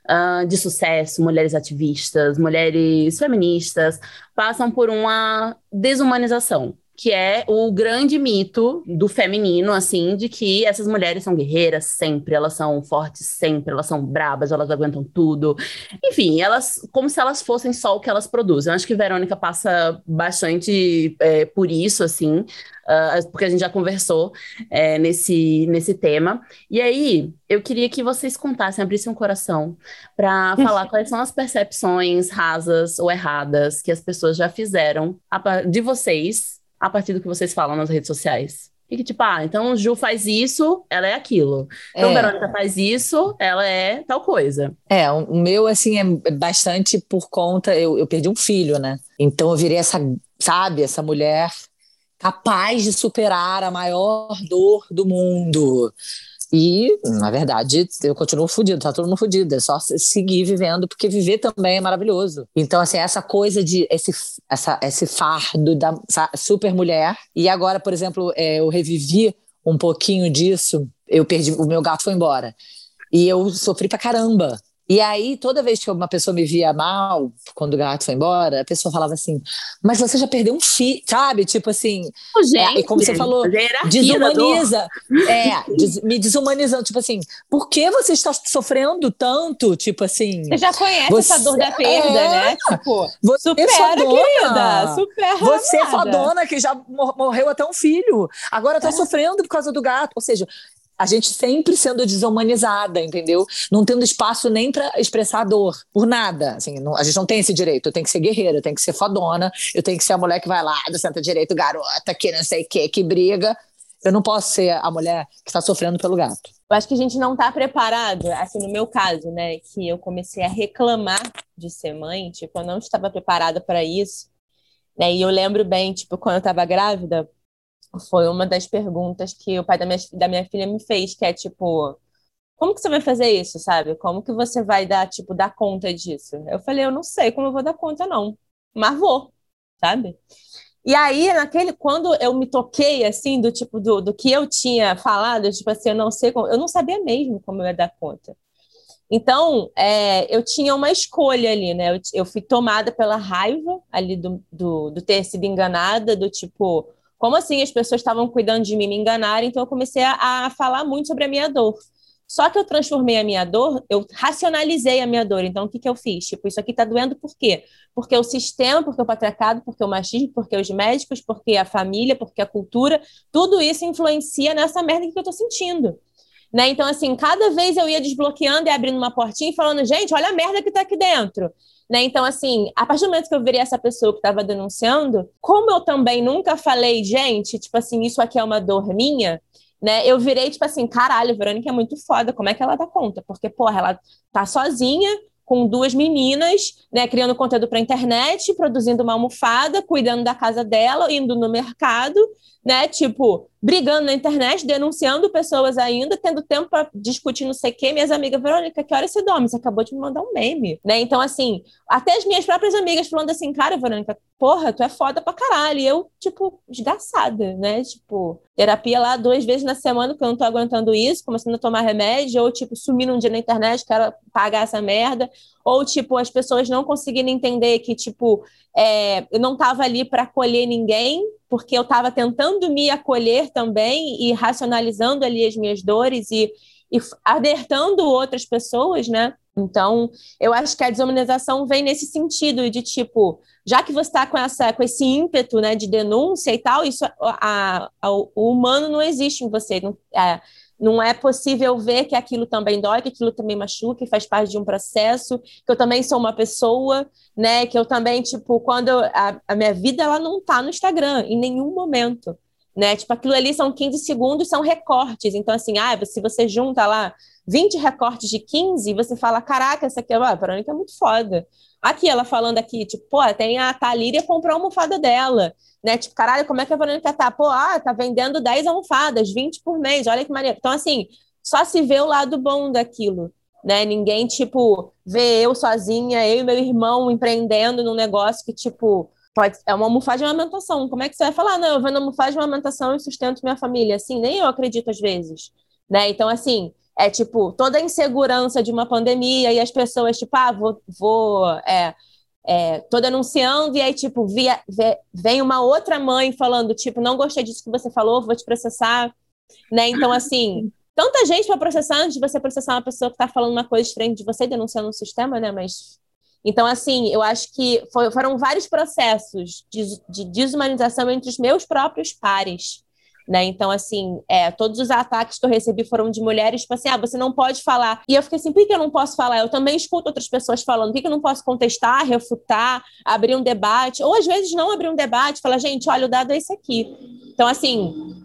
uh, de sucesso, mulheres ativistas, mulheres feministas, passam por uma desumanização que é o grande mito do feminino, assim, de que essas mulheres são guerreiras sempre, elas são fortes sempre, elas são brabas, elas aguentam tudo. Enfim, elas, como se elas fossem só o que elas produzem. Eu acho que Verônica passa bastante é, por isso, assim, uh, porque a gente já conversou é, nesse, nesse tema. E aí, eu queria que vocês contassem, abrissem um coração para [LAUGHS] falar quais são as percepções rasas ou erradas que as pessoas já fizeram de vocês a partir do que vocês falam nas redes sociais. E que, tipo, ah, então Ju faz isso, ela é aquilo. Então, é. Verônica faz isso, ela é tal coisa. É, o meu, assim, é bastante por conta. Eu, eu perdi um filho, né? Então eu virei essa, sabe, essa mulher capaz de superar a maior dor do mundo. E, na verdade, eu continuo fudido, tá todo mundo fudido. É só seguir vivendo, porque viver também é maravilhoso. Então, assim, essa coisa de esse, essa, esse fardo da super mulher. E agora, por exemplo, é, eu revivi um pouquinho disso. Eu perdi, o meu gato foi embora. E eu sofri pra caramba. E aí, toda vez que uma pessoa me via mal, quando o gato foi embora, a pessoa falava assim: Mas você já perdeu um filho, sabe? Tipo assim. Gente, é, como você falou, desumaniza. É, des, me desumanizando. Tipo assim, por que você está sofrendo tanto? Tipo assim. Você já conhece você, essa dor da perda, é, né? Tipo, você supera, fodona, querida. Supera. Você é fodona que já morreu até um filho. Agora tá é. sofrendo por causa do gato. Ou seja, a gente sempre sendo desumanizada, entendeu? Não tendo espaço nem para expressar dor, por nada. Assim, não, a gente não tem esse direito. Eu tenho que ser guerreira, eu tenho que ser fodona, eu tenho que ser a mulher que vai lá do centro direito, garota, que não sei o que, que briga. Eu não posso ser a mulher que está sofrendo pelo gato. Eu acho que a gente não está preparado, assim, no meu caso, né, que eu comecei a reclamar de ser mãe, tipo, eu não estava preparada para isso, né, e eu lembro bem, tipo, quando eu estava grávida, foi uma das perguntas que o pai da minha, da minha filha me fez, que é tipo, como que você vai fazer isso, sabe? Como que você vai dar, tipo, dar conta disso? Eu falei, eu não sei como eu vou dar conta, não. Mas vou, sabe? E aí, naquele, quando eu me toquei, assim, do tipo, do, do que eu tinha falado, tipo assim, eu não sei como, eu não sabia mesmo como eu ia dar conta. Então, é, eu tinha uma escolha ali, né? Eu, eu fui tomada pela raiva ali do, do, do ter sido enganada, do tipo, como assim as pessoas estavam cuidando de mim, me enganaram? Então eu comecei a, a falar muito sobre a minha dor. Só que eu transformei a minha dor, eu racionalizei a minha dor. Então, o que, que eu fiz? Tipo, isso aqui tá doendo por quê? Porque o sistema, porque o patriarcado, porque o machismo, porque os médicos, porque a família, porque a cultura, tudo isso influencia nessa merda que eu tô sentindo. Né? Então, assim, cada vez eu ia desbloqueando e abrindo uma portinha e falando, gente, olha a merda que tá aqui dentro. Né? Então, assim, a partir do momento que eu virei essa pessoa que estava denunciando, como eu também nunca falei, gente, tipo assim, isso aqui é uma dor minha, né? Eu virei, tipo assim, caralho, Verônica é muito foda, como é que ela dá conta? Porque, porra, ela tá sozinha, com duas meninas, né, criando conteúdo para internet, produzindo uma almofada, cuidando da casa dela, indo no mercado, né, tipo, brigando na internet, denunciando pessoas ainda, tendo tempo para discutir não sei o quê. Minhas amigas, Verônica, que hora você dorme? Você acabou de me mandar um meme, né? Então, assim, até as minhas próprias amigas falando assim, cara, Verônica, porra, tu é foda pra caralho. E eu, tipo, desgraçada, né? Tipo, terapia lá duas vezes na semana, porque eu não tô aguentando isso, começando a tomar remédio, ou, tipo, sumindo um dia na internet, quero pagar essa merda, ou tipo as pessoas não conseguindo entender que tipo é, eu não estava ali para acolher ninguém porque eu estava tentando me acolher também e racionalizando ali as minhas dores e, e alertando outras pessoas, né? Então, eu acho que a desumanização vem nesse sentido de tipo, já que você está com essa com esse ímpeto, né, de denúncia e tal, isso a, a, o humano não existe em você, não, é, não é possível ver que aquilo também dói, que aquilo também machuca, que faz parte de um processo, que eu também sou uma pessoa, né? Que eu também, tipo, quando eu, a, a, minha vida ela não tá no Instagram em nenhum momento, né? Tipo, aquilo ali são 15 segundos, são recortes. Então, assim, ah, se você junta lá 20 recortes de 15, você fala, caraca, essa aqui, ó, a Verônica é muito foda. Aqui, ela falando aqui, tipo, pô, tem a Thalíria comprou a almofada dela né? Tipo, caralho, como é que a Verônica tá? Pô, ah, tá vendendo 10 almofadas, 20 por mês, olha que maneiro. Então, assim, só se vê o lado bom daquilo, né? Ninguém, tipo, vê eu sozinha, eu e meu irmão empreendendo num negócio que, tipo, pode, é uma almofada de amamentação. Como é que você vai falar? Não, eu vendo almofada de amamentação e sustento minha família. Assim, nem eu acredito às vezes. né? Então, assim, é tipo, toda a insegurança de uma pandemia e as pessoas, tipo, ah, vou, vou é, é, tô denunciando, e aí, tipo, via, vem uma outra mãe falando, tipo, não gostei disso que você falou, vou te processar, né? Então, assim, tanta gente para processar antes de você processar uma pessoa que está falando uma coisa diferente de você, denunciando o sistema, né? Mas. Então, assim, eu acho que foi, foram vários processos de, de desumanização entre os meus próprios pares. Né? Então, assim, é, todos os ataques que eu recebi foram de mulheres, tipo assim, ah, você não pode falar. E eu fiquei assim, por que eu não posso falar? Eu também escuto outras pessoas falando, por que eu não posso contestar, refutar, abrir um debate? Ou às vezes não abrir um debate, falar, gente, olha, o dado é esse aqui. Então, assim,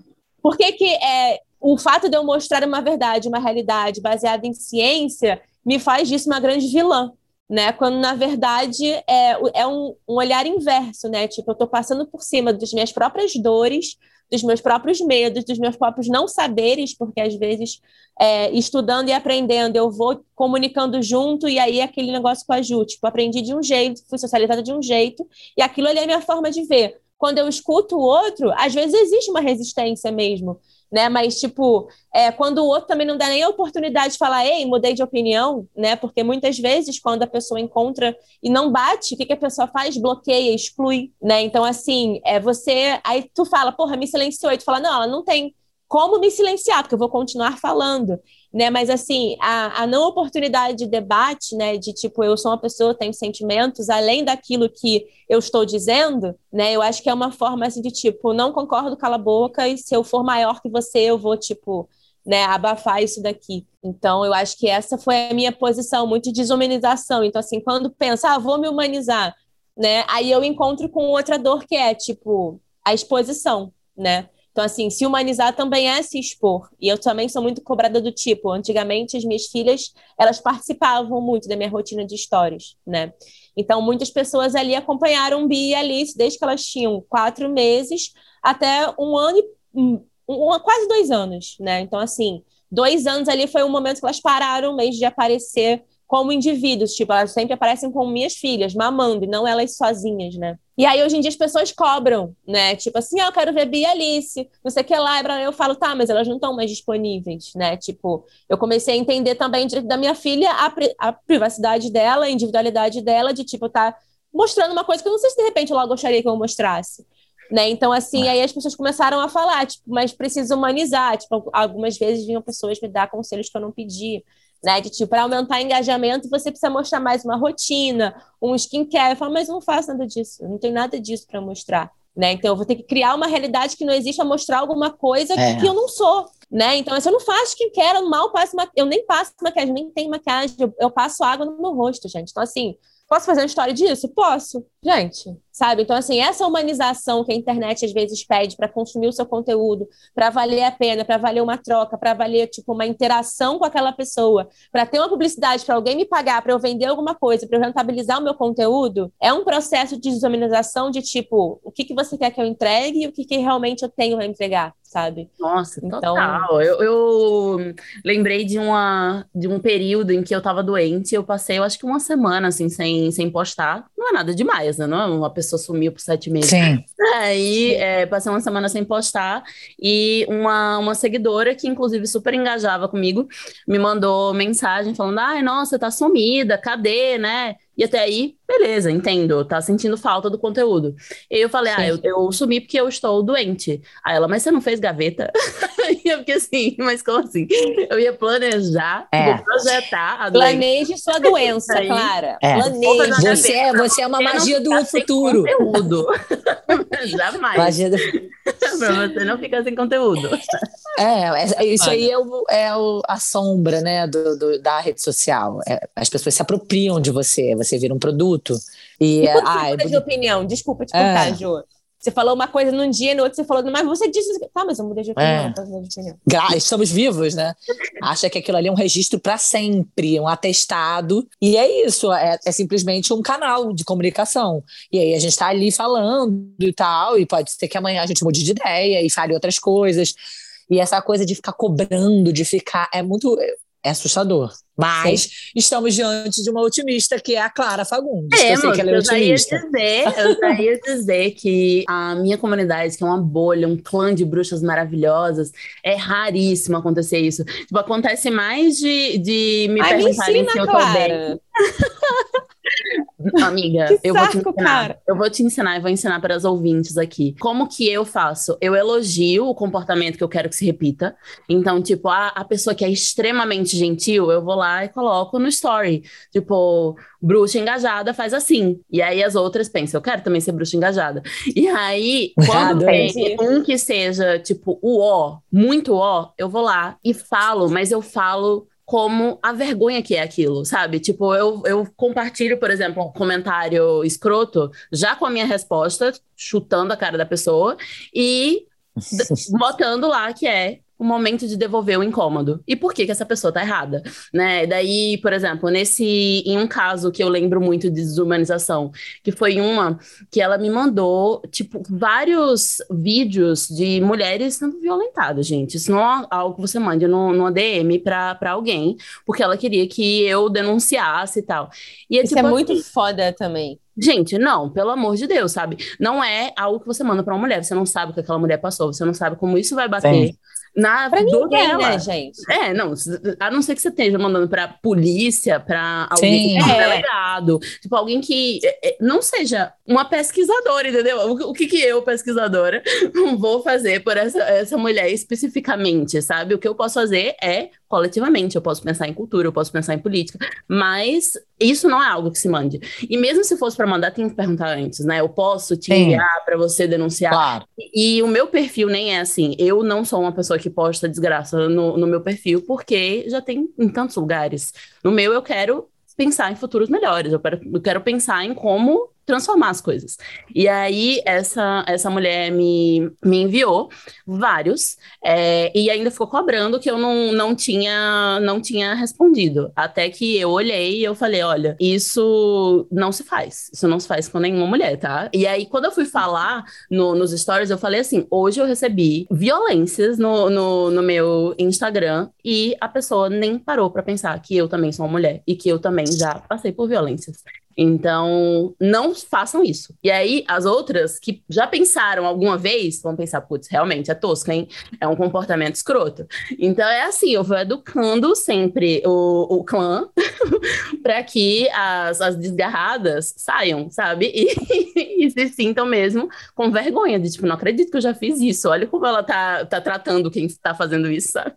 por que, que é, o fato de eu mostrar uma verdade, uma realidade baseada em ciência, me faz disso uma grande vilã? Né, quando na verdade é, é um, um olhar inverso, né? Tipo, eu estou passando por cima das minhas próprias dores, dos meus próprios medos, dos meus próprios não saberes, porque às vezes é, estudando e aprendendo eu vou comunicando junto e aí aquele negócio Ju, tipo, aprendi de um jeito, fui socializada de um jeito e aquilo ali é a minha forma de ver. Quando eu escuto o outro, às vezes existe uma resistência mesmo, né? Mas, tipo, é, quando o outro também não dá nem a oportunidade de falar, ei, mudei de opinião, né? Porque muitas vezes, quando a pessoa encontra e não bate, o que, que a pessoa faz? Bloqueia, exclui, né? Então, assim, é você. Aí tu fala, porra, me silenciou. E tu fala, não, ela não tem como me silenciar, porque eu vou continuar falando né? Mas assim, a, a não oportunidade de debate, né? De tipo, eu sou uma pessoa, tenho sentimentos, além daquilo que eu estou dizendo, né? Eu acho que é uma forma assim de tipo, não concordo, cala a boca, e se eu for maior que você, eu vou, tipo, né, abafar isso daqui. Então, eu acho que essa foi a minha posição, muito de desumanização. Então, assim, quando pensa, ah, vou me humanizar, né? Aí eu encontro com outra dor que é, tipo, a exposição, né? Então, assim, se humanizar também é se expor. E eu também sou muito cobrada do tipo, antigamente as minhas filhas, elas participavam muito da minha rotina de histórias, né? Então, muitas pessoas ali acompanharam Bia e Alice desde que elas tinham quatro meses até um ano e... Um, um, quase dois anos, né? Então, assim, dois anos ali foi um momento que elas pararam mesmo de aparecer como indivíduos, tipo, elas sempre aparecem como minhas filhas, mamando, e não elas sozinhas, né? E aí, hoje em dia, as pessoas cobram, né? Tipo assim, ah, eu quero ver Bia Alice, não sei o que lá. E eu falo, tá, mas elas não estão mais disponíveis, né? Tipo, eu comecei a entender também direito da minha filha a, pri a privacidade dela, a individualidade dela, de, tipo, tá mostrando uma coisa que eu não sei se de repente ela gostaria que eu mostrasse. Né? Então, assim, aí as pessoas começaram a falar, tipo, mas precisa humanizar. Tipo, algumas vezes vinham pessoas me dar conselhos que eu não pedi né? De tipo, para aumentar engajamento, você precisa mostrar mais uma rotina, um skincare. Eu falo, mas eu não faço nada disso, não tem nada disso para mostrar. Né? Então eu vou ter que criar uma realidade que não existe a mostrar alguma coisa é. que eu não sou. Né? Então, se eu não faço skincare, eu mal passo eu nem passo maquiagem, nem tenho maquiagem, eu, eu passo água no meu rosto, gente. Então, assim, posso fazer uma história disso? Posso. Gente, sabe? Então, assim, essa humanização que a internet às vezes pede para consumir o seu conteúdo, para valer a pena, para valer uma troca, para valer, tipo, uma interação com aquela pessoa, para ter uma publicidade, para alguém me pagar, para eu vender alguma coisa, para eu rentabilizar o meu conteúdo, é um processo de desumanização de, tipo, o que, que você quer que eu entregue e o que, que realmente eu tenho a entregar, sabe? Nossa, então... total. Eu, eu lembrei de, uma, de um período em que eu tava doente, eu passei, eu acho que uma semana, assim, sem, sem postar. Não é nada demais né? Não é uma pessoa sumiu por sete meses. Sim. Aí é, passei uma semana sem postar e uma, uma seguidora que, inclusive, super engajava comigo, me mandou mensagem falando: ai, nossa, tá sumida, cadê, né? E até aí, beleza, entendo, tá sentindo falta do conteúdo. E eu falei, Sim. ah, eu, eu sumi porque eu estou doente. Aí ela, mas você não fez gaveta? [LAUGHS] e eu fiquei assim, mas como assim? Eu ia planejar, é. projetar a doença. Planeje sua doença, aí, Clara. É. Planeje. Você é, você é uma magia do futuro. Conteúdo. [LAUGHS] [LAUGHS] Jamais. Magia do... pra você não ficar sem conteúdo. É, é isso aí é, o, é o, a sombra, né, do, do da rede social. É, as pessoas se apropriam de você, você vira um produto. E, e quando ah, você muda de opinião, desculpa te cortar, é. Ju. Você falou uma coisa num dia, no outro você falou, mas você disse. Tá, mas eu mudei de opinião. É. De opinião. Estamos vivos, né? Acha que aquilo ali é um registro para sempre, um atestado. E é isso, é, é, simplesmente um canal de comunicação. E aí a gente está ali falando e tal, e pode ser que amanhã a gente mude de ideia e fale outras coisas. E essa coisa de ficar cobrando, de ficar. É muito é assustador. Mas Sim. estamos diante de uma otimista que é a Clara Fagundes. É, eu sei que ela é eu otimista. Já dizer, eu já ia dizer que a minha comunidade, que é uma bolha, um clã de bruxas maravilhosas, é raríssimo acontecer isso. Tipo, acontece mais de, de me Ai, perguntarem me ensina, se eu tô Clara. bem. [LAUGHS] Amiga, que eu saco, vou te ensinar. Cara. Eu vou te ensinar e vou ensinar para as ouvintes aqui. Como que eu faço? Eu elogio o comportamento que eu quero que se repita. Então, tipo, a, a pessoa que é extremamente gentil, eu vou lá e coloco no story. Tipo, bruxa engajada faz assim. E aí as outras pensam, eu quero também ser bruxa engajada. E aí, [LAUGHS] quando tem um que seja, tipo, o ó, muito ó, eu vou lá e falo, mas eu falo como a vergonha que é aquilo, sabe? Tipo, eu, eu compartilho, por exemplo, um comentário escroto já com a minha resposta, chutando a cara da pessoa e [LAUGHS] botando lá que é o momento de devolver o incômodo. E por que, que essa pessoa tá errada, né? Daí, por exemplo, nesse em um caso que eu lembro muito de desumanização, que foi uma que ela me mandou, tipo, vários vídeos de mulheres sendo violentadas, gente. Isso não é algo que você mande no, numa DM pra, pra alguém, porque ela queria que eu denunciasse e tal. E é, Isso tipo, é muito assim, foda também. Gente, não, pelo amor de Deus, sabe? Não é algo que você manda para uma mulher, você não sabe o que aquela mulher passou, você não sabe como isso vai bater. Sim na pra dor ninguém, dela. né, gente? É, não, a não ser que você esteja mandando pra polícia, pra alguém que é delegado, tipo, alguém que é, é, não seja uma pesquisadora, entendeu? O, o que que eu, pesquisadora, [LAUGHS] vou fazer por essa, essa mulher especificamente, sabe? O que eu posso fazer é coletivamente, eu posso pensar em cultura, eu posso pensar em política, mas isso não é algo que se mande. E mesmo se fosse para mandar, tem que perguntar antes, né? Eu posso te enviar para você denunciar. Claro. E, e, o meu perfil nem é assim. Eu não sou uma pessoa que posta desgraça no, no meu perfil, porque já tem em tantos lugares. No meu, eu quero pensar em futuros melhores, eu quero, eu quero pensar em como transformar as coisas. E aí, essa, essa mulher me, me enviou vários, é, e ainda ficou cobrando que eu não, não, tinha, não tinha respondido. Até que eu olhei e eu falei: olha, isso não se faz. Isso não se faz com nenhuma mulher, tá? E aí, quando eu fui falar no, nos stories, eu falei assim: hoje eu recebi violências no, no, no meu Instagram e a pessoa nem parou para pensar que eu também sou uma mulher e que eu também já passei por violências. Então, não façam isso. E aí, as outras que já pensaram alguma vez, vão pensar, putz, realmente é tosco, hein? É um comportamento escroto. Então, é assim, eu vou educando sempre o, o clã [LAUGHS] para que as, as desgarradas saiam, sabe? E, [LAUGHS] e, se sintam mesmo com vergonha de, tipo, não acredito que eu já fiz isso. Olha como ela tá, tá tratando quem está fazendo isso, sabe?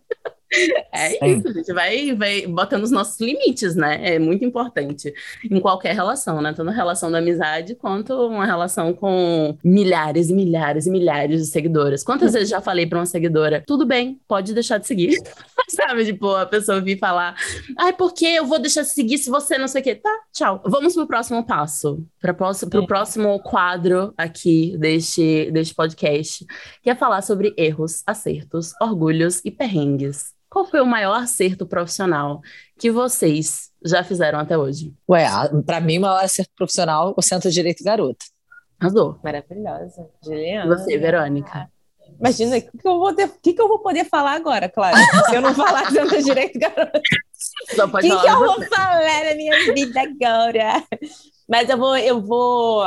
É Sim. isso, a gente vai, vai botando os nossos limites, né? É muito importante em qualquer relação, né? Tanto relação da amizade quanto uma relação com milhares e milhares e milhares de seguidoras. Quantas vezes já falei para uma seguidora, tudo bem, pode deixar de seguir. [LAUGHS] Sabe, tipo, a pessoa vir falar, ai, por que eu vou deixar de seguir se você não sei o quê? Tá, tchau. Vamos pro próximo passo, para o é. próximo quadro aqui deste, deste podcast, que é falar sobre erros, acertos, orgulhos e perrengues. Qual foi o maior acerto profissional que vocês já fizeram até hoje? Ué, para mim, o maior acerto profissional, o Centro de Direito Garoto. Arrasou. Maravilhosa. Juliana. Você, Verônica. Imagina, o que, que, eu vou ter, que, que eu vou poder falar agora, Clara? [LAUGHS] Se eu não falar Centro de Direito Garoto. O que, que eu vou falar na minha vida agora? Mas eu vou, eu vou.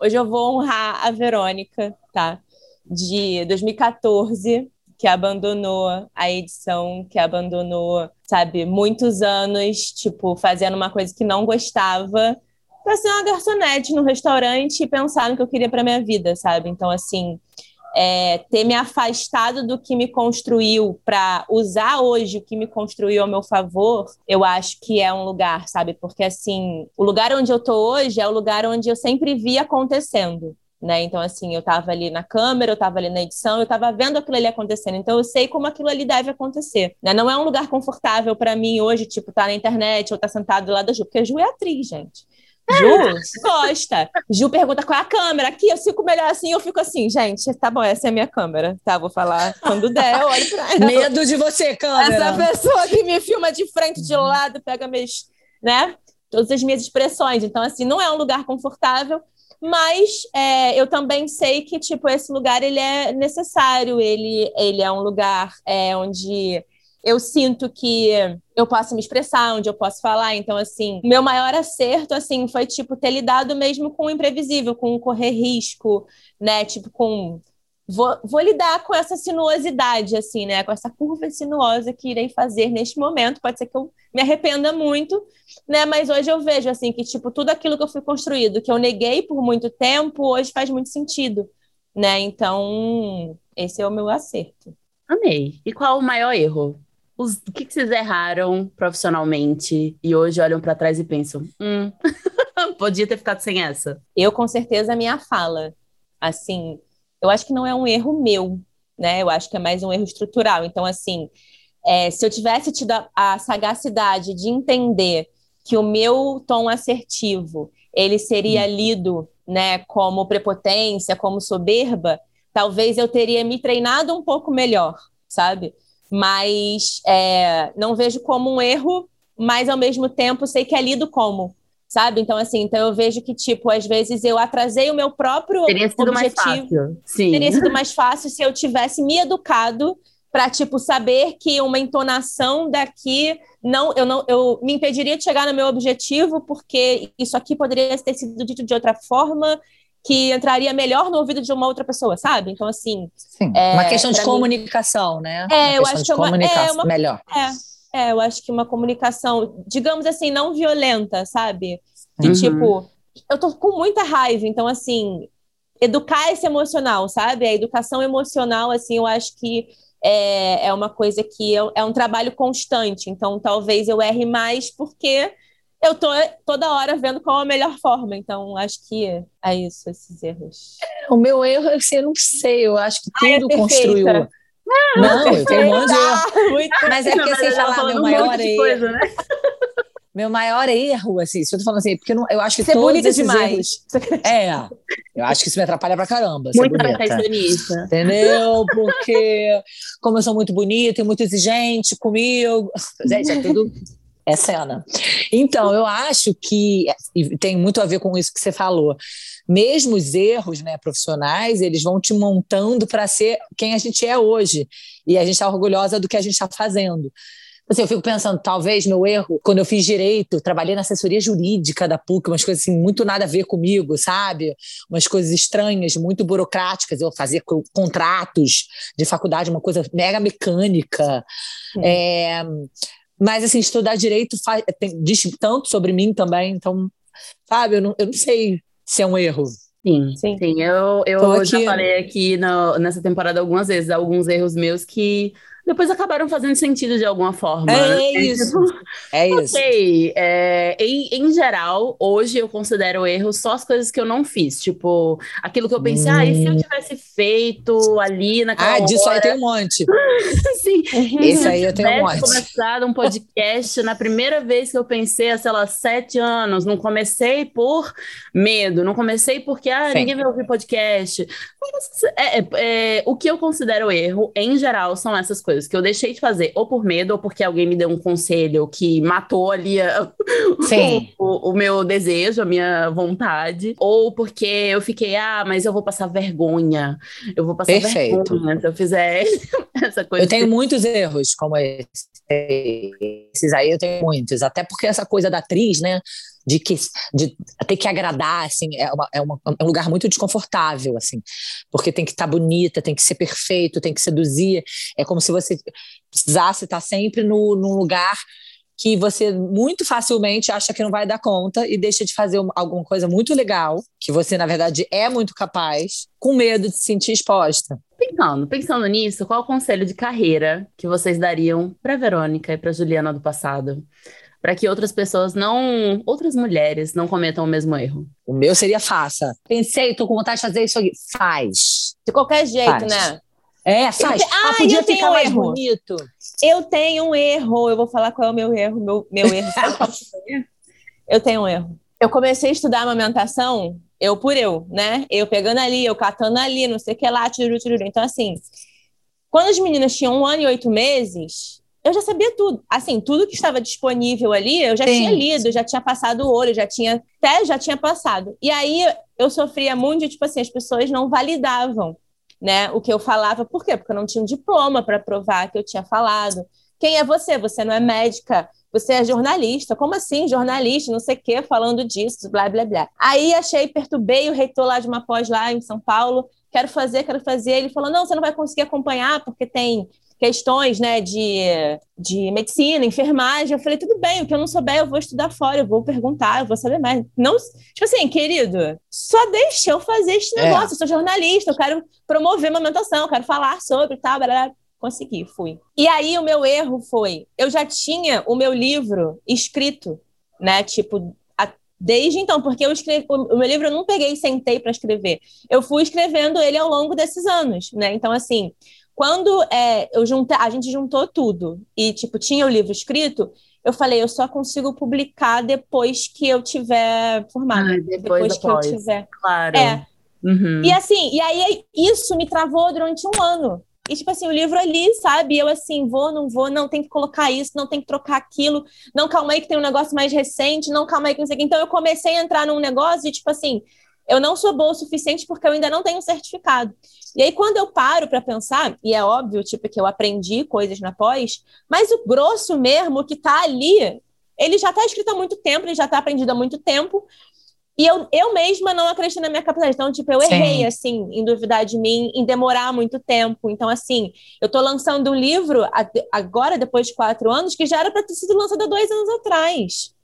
Hoje eu vou honrar a Verônica, tá? De 2014 que abandonou a edição, que abandonou, sabe, muitos anos, tipo, fazendo uma coisa que não gostava, para ser uma garçonete no restaurante e pensar no que eu queria para minha vida, sabe? Então, assim, é, ter me afastado do que me construiu para usar hoje o que me construiu ao meu favor, eu acho que é um lugar, sabe? Porque assim, o lugar onde eu tô hoje é o lugar onde eu sempre vi acontecendo né? Então, assim, eu estava ali na câmera, eu estava ali na edição, eu estava vendo aquilo ali acontecendo. Então, eu sei como aquilo ali deve acontecer. Né? Não é um lugar confortável para mim hoje, tipo, tá na internet ou tá sentado do lado da Ju, porque a Ju é atriz, gente. Ju gosta. Ju pergunta qual é a câmera. Aqui eu fico melhor assim, eu fico assim, gente, tá bom, essa é a minha câmera. Tá, vou falar quando der, eu olho pra ela. Medo de você, câmera. Essa pessoa que me filma de frente, de lado, pega meus, né? Todas as minhas expressões. Então, assim, não é um lugar confortável, mas é, eu também sei que, tipo, esse lugar, ele é necessário, ele, ele é um lugar é, onde eu sinto que eu posso me expressar, onde eu posso falar. Então, assim, meu maior acerto, assim, foi, tipo, ter lidado mesmo com o imprevisível, com correr risco, né? Tipo, com vou, vou lidar com essa sinuosidade, assim, né? Com essa curva sinuosa que irei fazer neste momento. Pode ser que eu me arrependa muito, né? Mas hoje eu vejo, assim, que, tipo, tudo aquilo que eu fui construído, que eu neguei por muito tempo, hoje faz muito sentido, né? Então, esse é o meu acerto. Amei. E qual o maior erro? Os, o que, que vocês erraram profissionalmente e hoje olham para trás e pensam, hum, [LAUGHS] podia ter ficado sem essa? Eu, com certeza, a minha fala. Assim, eu acho que não é um erro meu, né? Eu acho que é mais um erro estrutural. Então, assim, é, se eu tivesse tido a, a, sagacidade de entender que o meu tom assertivo ele seria hum. lido, né, como prepotência, como soberba, talvez eu teria me treinado um pouco melhor, sabe? Mas é, não vejo como um erro, mas ao mesmo tempo sei que é lido como sabe? Então, assim, então eu vejo que, tipo, às vezes eu atrasei o meu próprio Teria sido objetivo. mais fácil. Sim. Teria sido mais fácil se eu tivesse me educado para tipo saber que uma entonação daqui não eu não eu me impediria de chegar no meu objetivo porque isso aqui poderia ter sido dito de outra forma que entraria melhor no ouvido de uma outra pessoa, sabe? Então assim, Sim. É, uma questão de comunicação, mim... né? É, uma eu acho que é uma, é uma melhor. É. É, eu acho que uma comunicação, digamos assim, não violenta, sabe? De uhum. tipo, eu tô com muita raiva, então assim, educar esse emocional, sabe? A educação emocional, assim, eu acho que é, é uma coisa que eu, é um trabalho constante. Então, talvez eu erre mais porque eu tô toda hora vendo qual a melhor forma. Então, acho que é isso, esses erros. O meu erro, assim, eu não sei, eu acho que tudo Ai, é construiu não, eu tenho um monte de Mas é porque assim, falar meu maior erro. Coisa, né? [LAUGHS] Meu maior erro, assim, se eu tô falando assim, porque eu, não, eu acho que ser todos bonita demais. Erros, é, eu acho que isso me atrapalha pra caramba. Muito perfeccionista. Entendeu? Porque, como eu sou muito bonita e muito exigente comigo, [LAUGHS] gente, é tudo é cena. Então, eu acho que tem muito a ver com isso que você falou mesmo os erros né, profissionais, eles vão te montando para ser quem a gente é hoje. E a gente está orgulhosa do que a gente está fazendo. Assim, eu fico pensando, talvez meu erro, quando eu fiz direito, trabalhei na assessoria jurídica da PUC, umas coisas assim, muito nada a ver comigo, sabe? Umas coisas estranhas, muito burocráticas. Eu fazia contratos de faculdade, uma coisa mega mecânica. É, mas, assim, estudar direito faz, tem, diz tanto sobre mim também, então, sabe, eu não, eu não sei se é um erro. Sim, sim, sim. Eu, eu já falei aqui no, nessa temporada algumas vezes, alguns erros meus que depois acabaram fazendo sentido de alguma forma. É né? [LAUGHS] isso. É isso. Sei. É, em, em geral, hoje eu considero erro só as coisas que eu não fiz. Tipo, aquilo que eu pensei, hum. ah, e se eu hum. tivesse feito ali naquela Ah, disso hora? aí tem um monte. [LAUGHS] Sim. Esse aí eu tenho um monte. começado um podcast na primeira vez que eu pensei, há, sei lá, sete anos. Não comecei por medo, não comecei porque, ah, Sim. ninguém vai ouvir podcast. É, é, é, o que eu considero erro, em geral, são essas coisas coisas que eu deixei de fazer, ou por medo, ou porque alguém me deu um conselho que matou ali a, [LAUGHS] o, o, meu desejo, a minha vontade, ou porque eu fiquei, ah, mas eu vou passar vergonha. Eu vou passar Perfeito. vergonha se eu fizer [LAUGHS] essa coisa. Eu tenho muitos erros como esse. Esses aí eu tenho muitos, até porque essa coisa da atriz, né? De, que, de ter que agradar, assim, é, uma, é, uma, é um lugar muito desconfortável, assim, porque tem que estar tá bonita, tem que ser perfeito, tem que seduzir, é como se você precisasse estar sempre no, num lugar que você muito facilmente acha que não vai dar conta e deixa de fazer uma, alguma coisa muito legal, que você, na verdade, é muito capaz, com medo de se sentir exposta. Pensando, pensando nisso, qual o conselho de carreira que vocês dariam para Verônica e para Juliana do passado? Para que outras pessoas não, outras mulheres não cometam o mesmo erro? O meu seria faça. Pensei, tô com vontade de fazer isso aqui. Faz. De qualquer jeito, faz. né? É, faz. Eu, ah, podia ficar um mais erro. bonito. Eu tenho um erro. Eu vou falar qual é o meu erro. Meu, meu erro. eu tenho um erro. Eu comecei a estudar amamentação, eu por eu, né? Eu pegando ali, eu catando ali, não sei o que lá, tiruru, tiruru. Então, assim, quando as meninas tinham um ano e oito meses, eu já sabia tudo. Assim, tudo que estava disponível ali, eu já Sim. tinha lido, já tinha passado o olho, já tinha até já tinha passado. E aí eu sofria muito de, tipo assim, as pessoas não validavam, né, o que eu falava. Por quê? Porque eu não tinha um diploma para provar que eu tinha falado. quem é você? Você não é médica, você é jornalista. Como assim, jornalista? Não sei o quê, falando disso, blá, blá, blá. Aí achei, perturbei o reitor lá de uma pós lá em São Paulo. Quero fazer, quero fazer. Ele falou: não, você não vai conseguir acompanhar, porque tem questões né, de, de medicina, enfermagem. Eu falei, tudo bem, o que eu não souber, eu vou estudar fora, eu vou perguntar, eu vou saber mais. Não, tipo assim, querido, só deixa eu fazer esse é. negócio. É. Eu sou jornalista, eu quero promover amamentação, eu quero falar sobre tal, blá. Consegui, fui. E aí o meu erro foi, eu já tinha o meu livro escrito, né? Tipo, desde então, porque eu escrevi, o, o meu livro eu não peguei e sentei para escrever. Eu fui escrevendo ele ao longo desses anos, né? Então, assim, quando é, eu juntei, a gente juntou tudo e, tipo, tinha o livro escrito, eu falei, eu só consigo publicar depois que eu tiver formado. Ah, depois, depois que eu tiver. Claro. É. Uhum. E assim, e aí isso me travou durante um ano. E, tipo assim, o livro ali, sabe? Eu assim, vou, não vou, não, tem que colocar isso, não tem que trocar aquilo. Não, calma aí que tem um negócio mais recente, não, calma aí que não sei o que. Então eu comecei a entrar num negócio e, tipo assim, eu não sou boa o suficiente porque eu ainda não tenho certificado. E aí, quando eu paro para pensar, e é óbvio, tipo, que eu aprendi coisas na pós, mas o grosso mesmo que está ali, ele já está escrito há muito tempo, ele já está aprendido há muito tempo, e eu, eu mesma não acredito na minha capacidade. Então, tipo, eu Sim. errei, assim, em duvidar de mim, em demorar muito tempo. Então, assim, eu estou lançando um livro agora, depois de quatro anos, que já era para ter sido lançado há dois anos atrás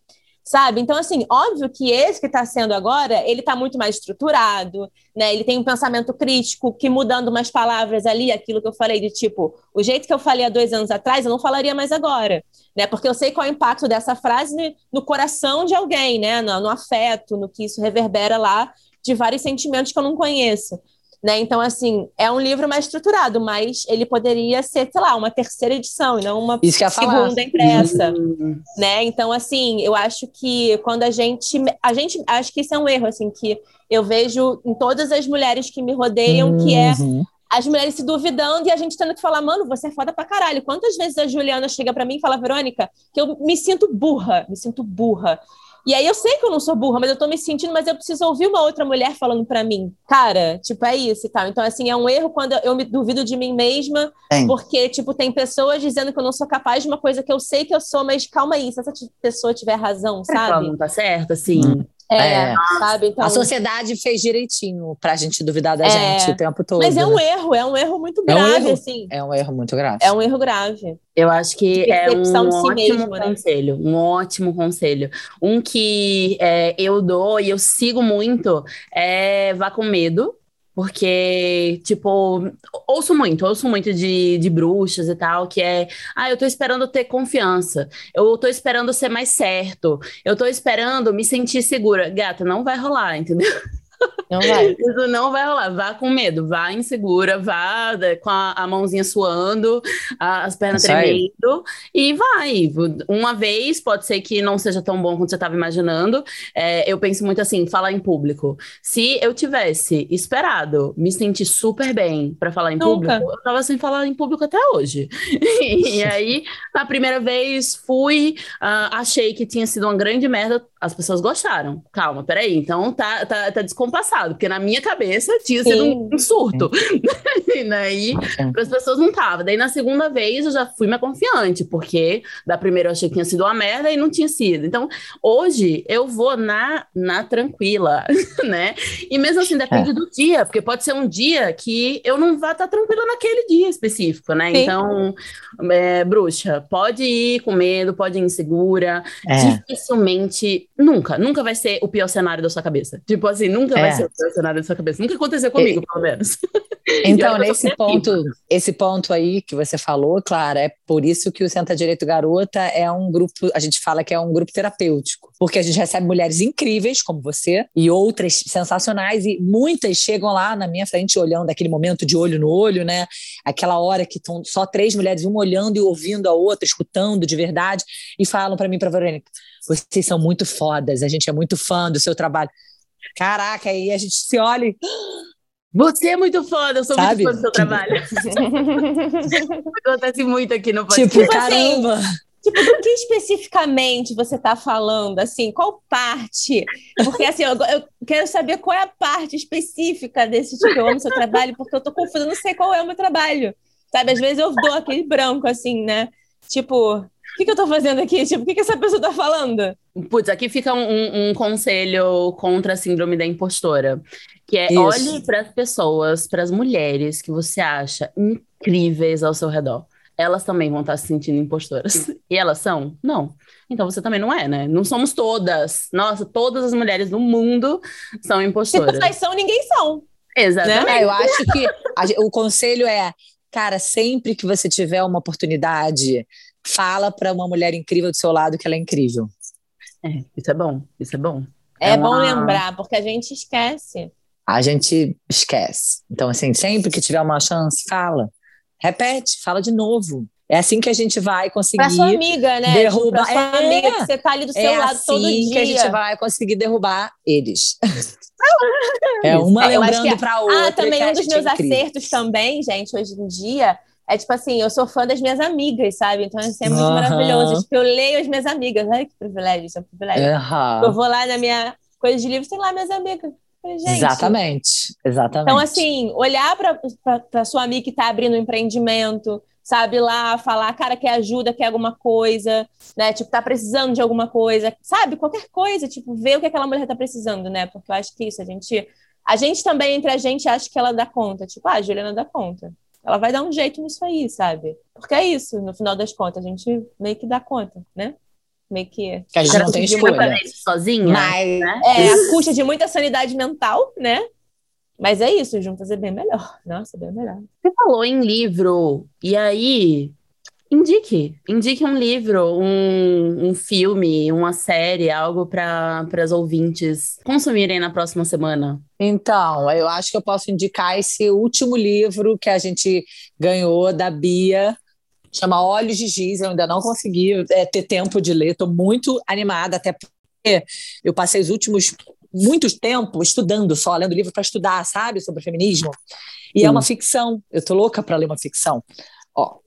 sabe? Então, assim, óbvio que esse que está sendo agora, ele está muito mais estruturado, né? Ele tem um pensamento crítico que mudando umas palavras ali, aquilo que eu falei de tipo, o jeito que eu falei há dois anos atrás, eu não falaria mais agora, né? Porque eu sei qual é o impacto dessa frase no coração de alguém, né? No, no afeto, no que isso reverbera lá de vários sentimentos que eu não conheço. Né? Então, assim, é um livro mais estruturado, mas ele poderia ser, sei lá, uma terceira edição e não uma segunda impressa. Uhum. Né? Então, assim, eu acho que quando a gente. A gente. Acho que isso é um erro, assim, que eu vejo em todas as mulheres que me rodeiam, uhum. que é uhum. as mulheres se duvidando e a gente tendo que falar, mano, você é foda pra caralho. Quantas vezes a Juliana chega para mim e fala, Verônica, que eu me sinto burra, me sinto burra. E aí eu sei que eu não sou burra, mas eu tô me sentindo, mas eu preciso ouvir uma outra mulher falando para mim. Cara, tipo, é isso e tal. Então, assim, é um erro quando eu me duvido de mim mesma, porque, tipo, tem pessoas dizendo que eu não sou capaz de uma coisa que eu sei que eu sou, mas calma aí, se essa pessoa tiver razão, sabe? Ela não tá certa, sim. Hum. É, é, sabe? Então, a sociedade fez direitinho pra gente duvidar da é, gente o tempo todo. Mas é um erro, é um erro muito grave, é um erro, assim. É um erro muito grave. É um erro grave. Eu acho que é um si ótimo mesmo, né? conselho, um ótimo conselho. Um que é, eu dou e eu sigo muito é vá com medo, porque, tipo, ouço muito, ouço muito de, de bruxas e tal, que é, ah, eu tô esperando ter confiança, eu tô esperando ser mais certo, eu tô esperando me sentir segura. Gata, não vai rolar, entendeu? [LAUGHS] Não vai. [LAUGHS] Isso não vai rolar. Vá com medo, vá insegura, vá né, com a, a mãozinha suando, a, as pernas tremendo e vai. Uma vez, pode ser que não seja tão bom quanto você estava imaginando. É, eu penso muito assim, falar em público. Se eu tivesse esperado me sentir super bem para falar em Nunca. público, eu tava sem falar em público até hoje. [LAUGHS] e aí, na primeira vez, fui, uh, achei que tinha sido uma grande merda, as pessoas gostaram. Calma, peraí. Então tá, tá, tá descompassado, porque na minha cabeça tinha Sim. sido um, um surto. e [LAUGHS] daí, para as pessoas não tava. Daí na segunda vez eu já fui mais confiante, porque da primeira eu achei que tinha sido uma merda e não tinha sido. Então, hoje eu vou na, na tranquila, [LAUGHS] né? E mesmo assim, depende é. do dia, porque pode ser um dia que eu não vá estar tá tranquila naquele dia específico, né? Sim. Então, é, bruxa, pode ir com medo, pode ir insegura, é. dificilmente Nunca, nunca vai ser o pior cenário da sua cabeça. Tipo assim, nunca é. vai ser o pior cenário da sua cabeça. Nunca aconteceu comigo, pelo menos. [LAUGHS] Então, nesse ponto, esse ponto aí que você falou, Clara, é por isso que o Senta Direito Garota é um grupo, a gente fala que é um grupo terapêutico, porque a gente recebe mulheres incríveis como você e outras sensacionais e muitas chegam lá na minha frente olhando aquele momento de olho no olho, né? Aquela hora que estão só três mulheres, uma olhando e ouvindo a outra, escutando de verdade e falam para mim, para Verônica, vocês são muito fodas, a gente é muito fã do seu trabalho. Caraca, aí a gente se olha e... Você é muito foda, eu sou Sabe? muito fã do seu trabalho. [LAUGHS] Acontece muito aqui no podcast. Tipo, caramba! Assim, tipo, do que especificamente você está falando? Assim, qual parte? Porque assim, eu, eu, quero saber qual é a parte específica desse tipo, eu amo seu trabalho, porque eu tô confusa, não sei qual é o meu trabalho. Sabe, às vezes eu dou aquele branco, assim, né? Tipo, o que, que eu tô fazendo aqui? Tipo, o que, que essa pessoa tá falando? Putz, aqui fica um, um conselho contra a síndrome da impostora. Que é Isso. olhe para as pessoas, para as mulheres que você acha incríveis ao seu redor. Elas também vão estar se sentindo impostoras. [LAUGHS] E elas são? Não. Então você também não é, né? Não somos todas. Nossa, todas as mulheres do mundo são Se impostoras. vocês são, ninguém são. Exatamente. É, eu acho que a o conselho é, cara, sempre que você tiver uma oportunidade, fala para uma mulher incrível do seu lado que ela é incrível. É, isso é bom. Isso é bom. É Ela- bom lembrar, porque a gente esquece. A gente esquece. Então, assim, sempre que tiver uma chance, fala. Repete, fala de novo. É assim que a gente vai conseguir. Pra sua amiga, né? Tipo, pra sua É. amiga que você tá ali do seu é lado assim todo dia. que a gente vai conseguir derrubar eles. [LAUGHS] é uma acho lembrando que- pra outra. Ah, também um dos é meus incrível. acertos também, gente, hoje em dia, é tipo assim, eu sou fã das minhas amigas, sabe? Então isso é muito Aham. maravilhoso. Tipo, eu leio as minhas amigas. Olha que privilégio, isso é um privilégio. Aham. Eu vou lá na minha coisa de livro, tem lá minhas amigas. Gente, Exatamente. Exatamente. Então, assim, olhar para sua amiga que está abrindo um empreendimento, sabe, lá falar, cara, quer ajuda, quer alguma coisa, né? Tipo, tá precisando de alguma coisa, sabe? Qualquer coisa, tipo, ver o que aquela mulher tá precisando, né? Porque eu acho que isso, a gente. A gente também, entre a gente, acha que ela dá conta. Tipo, ah, a Juliana dá conta. Ela vai dar um jeito nisso aí, sabe? Porque é isso, no final das contas, a gente meio que dá conta, né? Meio que. que a gente não tem escolha. sozinha? Mas né? É, a custa de muita sanidade mental, né? Mas é isso, juntas é bem melhor. Nossa, é bem melhor. Você falou em livro, e aí, indique. Indique um livro, um, um filme, uma série, algo para as ouvintes consumirem na próxima semana. Então, eu acho que eu posso indicar esse último livro que a gente ganhou da Bia, chama Olhos de Giz. Eu ainda não consegui é, ter tempo de ler, estou muito animada, até porque eu passei os últimos muitos tempo estudando só, lendo livro para estudar, sabe, sobre feminismo. E Sim. é uma ficção. Eu tô louca para ler uma ficção. Ó,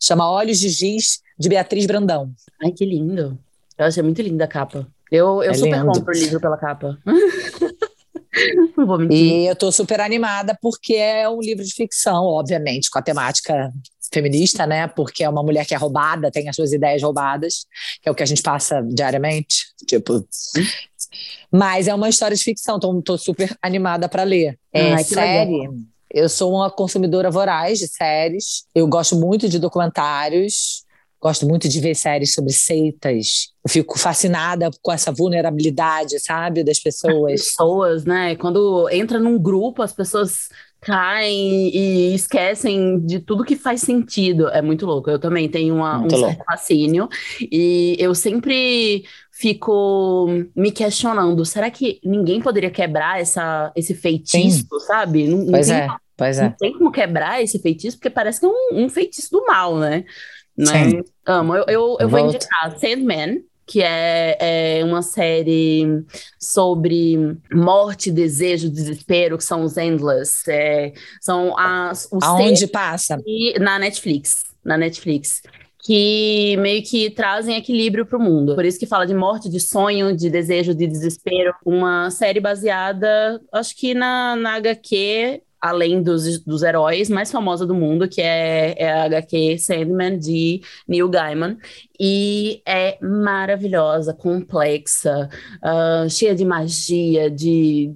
chama Olhos de Giz de Beatriz Brandão. Ai, que lindo. Eu achei muito linda a capa. Eu, eu É super lindo. compro o livro pela capa. [LAUGHS] Não vou mentir. E eu estou super animada porque é um livro de ficção, obviamente, com a temática feminista, né? Porque é uma mulher que é roubada, tem as suas ideias roubadas, que é o que a gente passa diariamente, tipo. Mas é uma história de ficção, então estou super animada para ler. É Ai, série. Eu sou uma consumidora voraz de séries. Eu gosto muito de documentários. Gosto muito de ver séries sobre seitas. Eu fico fascinada com essa vulnerabilidade, sabe, das pessoas. pessoas, né? Quando entra num grupo, as pessoas caem e esquecem de tudo que faz sentido. É muito louco. Eu também tenho uma, um Muito certo fascínio e eu sempre fico me questionando: será que ninguém poderia quebrar essa, esse feitiço, sabe? Não, não Pois tem, é, pois não é. tem como quebrar esse feitiço, porque parece que é um, um feitiço do mal, né? Né? Sim. Amo. Eu, eu, eu vou indicar Sandman, que é, é uma série sobre morte, desejo, desespero, que são os Endless. é, são as, os Aonde passa? que- na Netflix. Na Netflix. Que meio que trazem equilíbrio para o mundo. Por isso que fala de morte, de sonho, de desejo, de desespero. Uma série baseada, acho que na, na HQ, além dos, dos heróis, mais famosa do mundo, que é, é a HQ Sandman, de Neil Gaiman. E é maravilhosa, complexa, ah, cheia de magia, de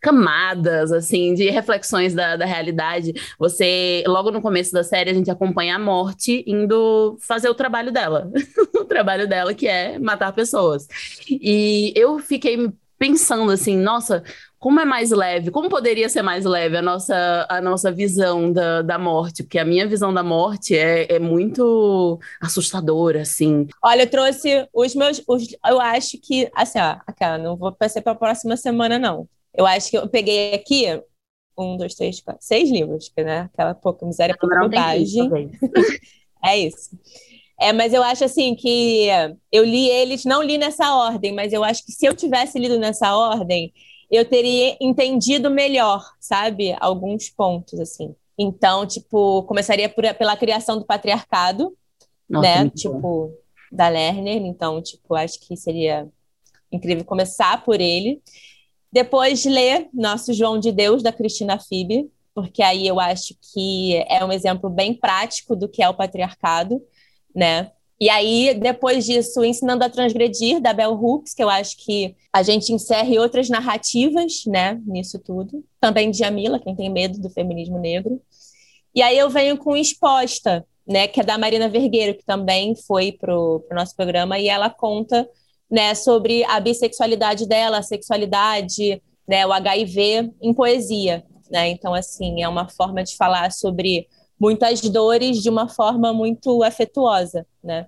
camadas, assim, de reflexões da, da realidade. Você, logo no começo da série, a gente acompanha a morte indo fazer o trabalho dela. [LAUGHS] o trabalho dela, que é matar pessoas. E eu fiquei pensando assim, nossa, como é mais leve? Como poderia ser mais leve a nossa, a nossa visão da, da morte? Porque a minha visão da morte é, é muito assustadora, assim. Olha, eu trouxe os meus. Os, eu acho que, assim, ó, aquela, não vou passar para a próxima semana, não. Eu acho que eu peguei aqui um, dois, três, quatro, seis livros, que, né? Aquela pouca miséria, pouca bobagem. [LAUGHS] É isso. É, mas eu acho assim que eu li eles, não li nessa ordem, mas eu acho que se eu tivesse lido nessa ordem, eu teria entendido melhor, sabe? Alguns pontos, assim. Então, tipo, começaria por, pela criação do patriarcado, Nossa, né? muito bom. Tipo, da Lerner. Então, tipo, acho que seria incrível começar por ele. Depois ler Nosso João de Deus, da Cristina Fibe, porque aí eu acho que é um exemplo bem prático do que é o patriarcado. Né? E aí, depois disso, Ensinando a Transgredir, da Bell Hooks, que eu acho que a gente encerre outras narrativas, né, nisso tudo. Também de Jamila, quem tem medo do feminismo negro. E aí eu venho com Exposta, né, que é da Marina Vergueiro, que também foi pro, pro nosso programa, e ela conta, né, sobre a bissexualidade dela, a sexualidade, né, o HIV em poesia, né? Então, assim, é uma forma de falar sobre muitas dores de uma forma muito afetuosa, né?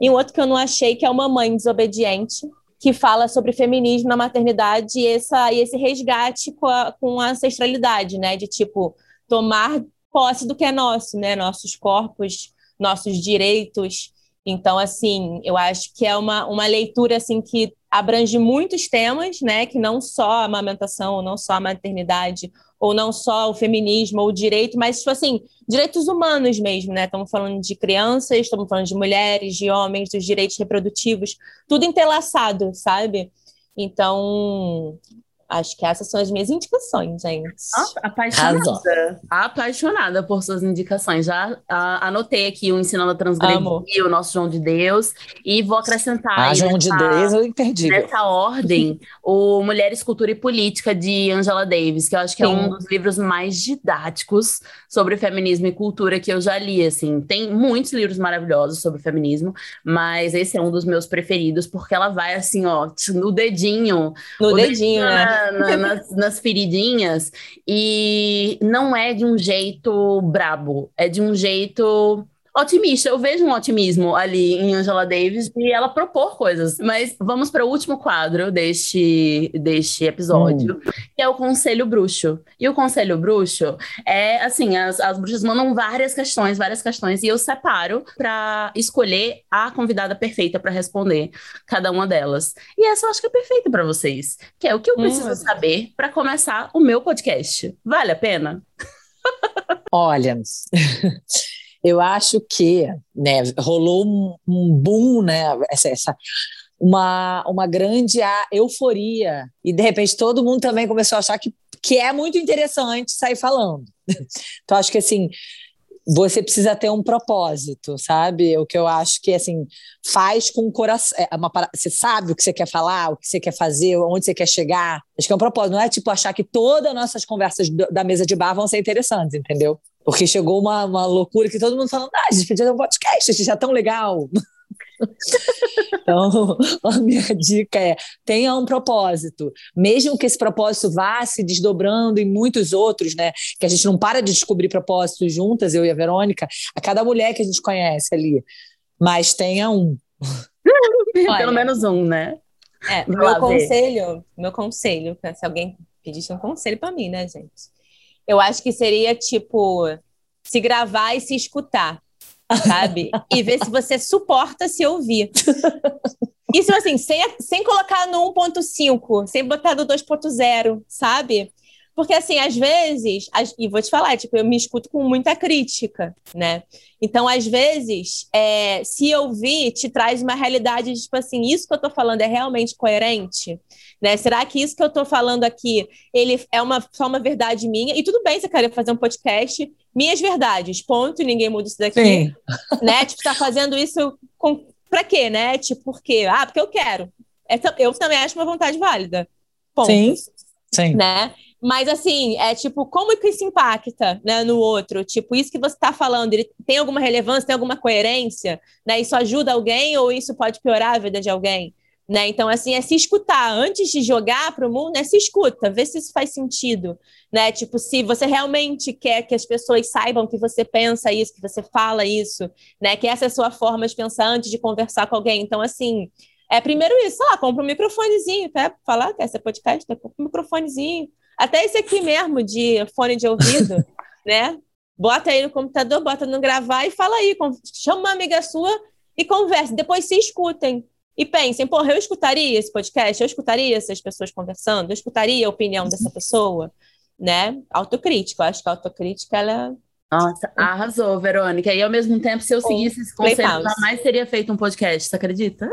E um outro que eu não achei que é uma mãe desobediente, que fala sobre feminismo na maternidade e, essa, e esse resgate com a, com a ancestralidade, né? De tipo tomar posse do que é nosso, né? Nossos corpos, nossos direitos. Então, assim, eu acho que é uma, uma leitura assim que abrange muitos temas, né? Que não só a amamentação, não só a maternidade ou não só o feminismo ou o direito, mas, tipo assim, direitos humanos mesmo, né? Estamos falando de crianças, estamos falando de mulheres, de homens, dos direitos reprodutivos, tudo entrelaçado, sabe? Então, Acho que essas são as minhas indicações, gente. apaixonada. Apaixonada por suas indicações. Já a, anotei aqui o Ensinando a Transgredir, o Nosso João de Deus. E vou acrescentar. Ah, João de Deus, eu entendi. Nessa ordem, o Mulheres, Cultura e Política, de Angela Davis, que eu acho que Sim. é um dos livros mais didáticos sobre feminismo e cultura que eu já li. Assim. Tem muitos livros maravilhosos sobre feminismo, mas esse é um dos meus preferidos, porque ela vai assim, ó, no dedinho. No dedinho, dedinho né? Na, nas, nas feridinhas e não é de um jeito brabo, é de um jeito otimista. Eu vejo um otimismo ali em Angela Davis e ela propor coisas. Mas vamos para o último quadro deste, deste episódio, hum. que é o Conselho Bruxo. E o Conselho Bruxo é assim: as, as bruxas mandam várias questões, várias questões, e eu separo para escolher a convidada perfeita para responder cada uma delas. E essa eu acho que é perfeita para vocês, que é o que eu preciso hum. saber para começar o meu podcast. Vale a pena? Olha, eu acho que né, rolou um, um boom, né, essa, essa, uma, uma grande euforia, e de repente todo mundo também começou a achar que, que é muito interessante sair falando. [LAUGHS] Então, acho que assim, você precisa ter um propósito, sabe? O que eu acho que assim faz com o coração. É uma, você sabe o que você quer falar, o que você quer fazer, onde você quer chegar. Acho que é um propósito. Não é tipo achar que todas as nossas conversas da mesa de bar vão ser interessantes, entendeu? Porque chegou uma, uma loucura que todo mundo falando, ah, a gente podia ter um podcast, a gente é tão legal. [LAUGHS] então, [LAUGHS] a minha dica é: tenha um propósito, mesmo que esse propósito vá se desdobrando em muitos outros, né? Que a gente não para de descobrir propósitos juntas, eu e a Verônica, a cada mulher que a gente conhece ali, mas tenha um. [LAUGHS] Pelo menos um, né? É, meu conselho, meu conselho, se alguém pedisse um conselho para mim, né, gente? Eu acho que seria tipo se gravar e se escutar, sabe? e ver se você suporta se ouvir. Isso assim, sem, sem colocar no 1.5, sem botar no 2.0, sabe? Porque, assim, às vezes, e vou te falar, tipo, eu me escuto com muita crítica, né? Então, às vezes, é, se ouvir, te traz uma realidade de, tipo assim, isso que eu tô falando é realmente coerente? Né? Será que isso que eu tô falando aqui, ele é uma, só uma verdade minha? E tudo bem você querer fazer um podcast, minhas verdades, ponto, ninguém muda isso daqui. Sim. [LAUGHS] Né? Tipo, tá fazendo isso com, pra quê, né? Tipo, por quê? Ah, porque eu quero. É, eu também acho uma vontade válida. Ponto. Sim. Sim. Né? Mas assim, é tipo, como que isso impacta né, no outro? Tipo, isso que você está falando, ele tem alguma relevância, tem alguma coerência? Né? Isso ajuda alguém ou isso pode piorar a vida de alguém? Né? Então, assim, é se escutar. Antes de jogar para o mundo, é se escuta, vê se isso faz sentido. Né? Tipo, se você realmente quer que as pessoas saibam que você pensa isso, que você fala isso, né? Que essa é a sua forma de pensar antes de conversar com alguém. Então, assim, é primeiro isso, sei lá, compra um microfonezinho, quer falar, quer ser podcast, compra um microfonezinho, até esse aqui mesmo, de fone de ouvido, [LAUGHS] né? Bota aí no computador, bota no gravar e fala aí. Chama uma amiga sua e converse. Depois se escutem. E pensem, porra, eu escutaria esse podcast? Eu escutaria essas pessoas conversando? Eu escutaria a opinião dessa pessoa? Né? Autocrítica. Eu acho que a autocrítica, ela nossa, arrasou, Verônica. E ao mesmo tempo, se eu seguisse esse conselho, jamais teria feito um podcast, você acredita?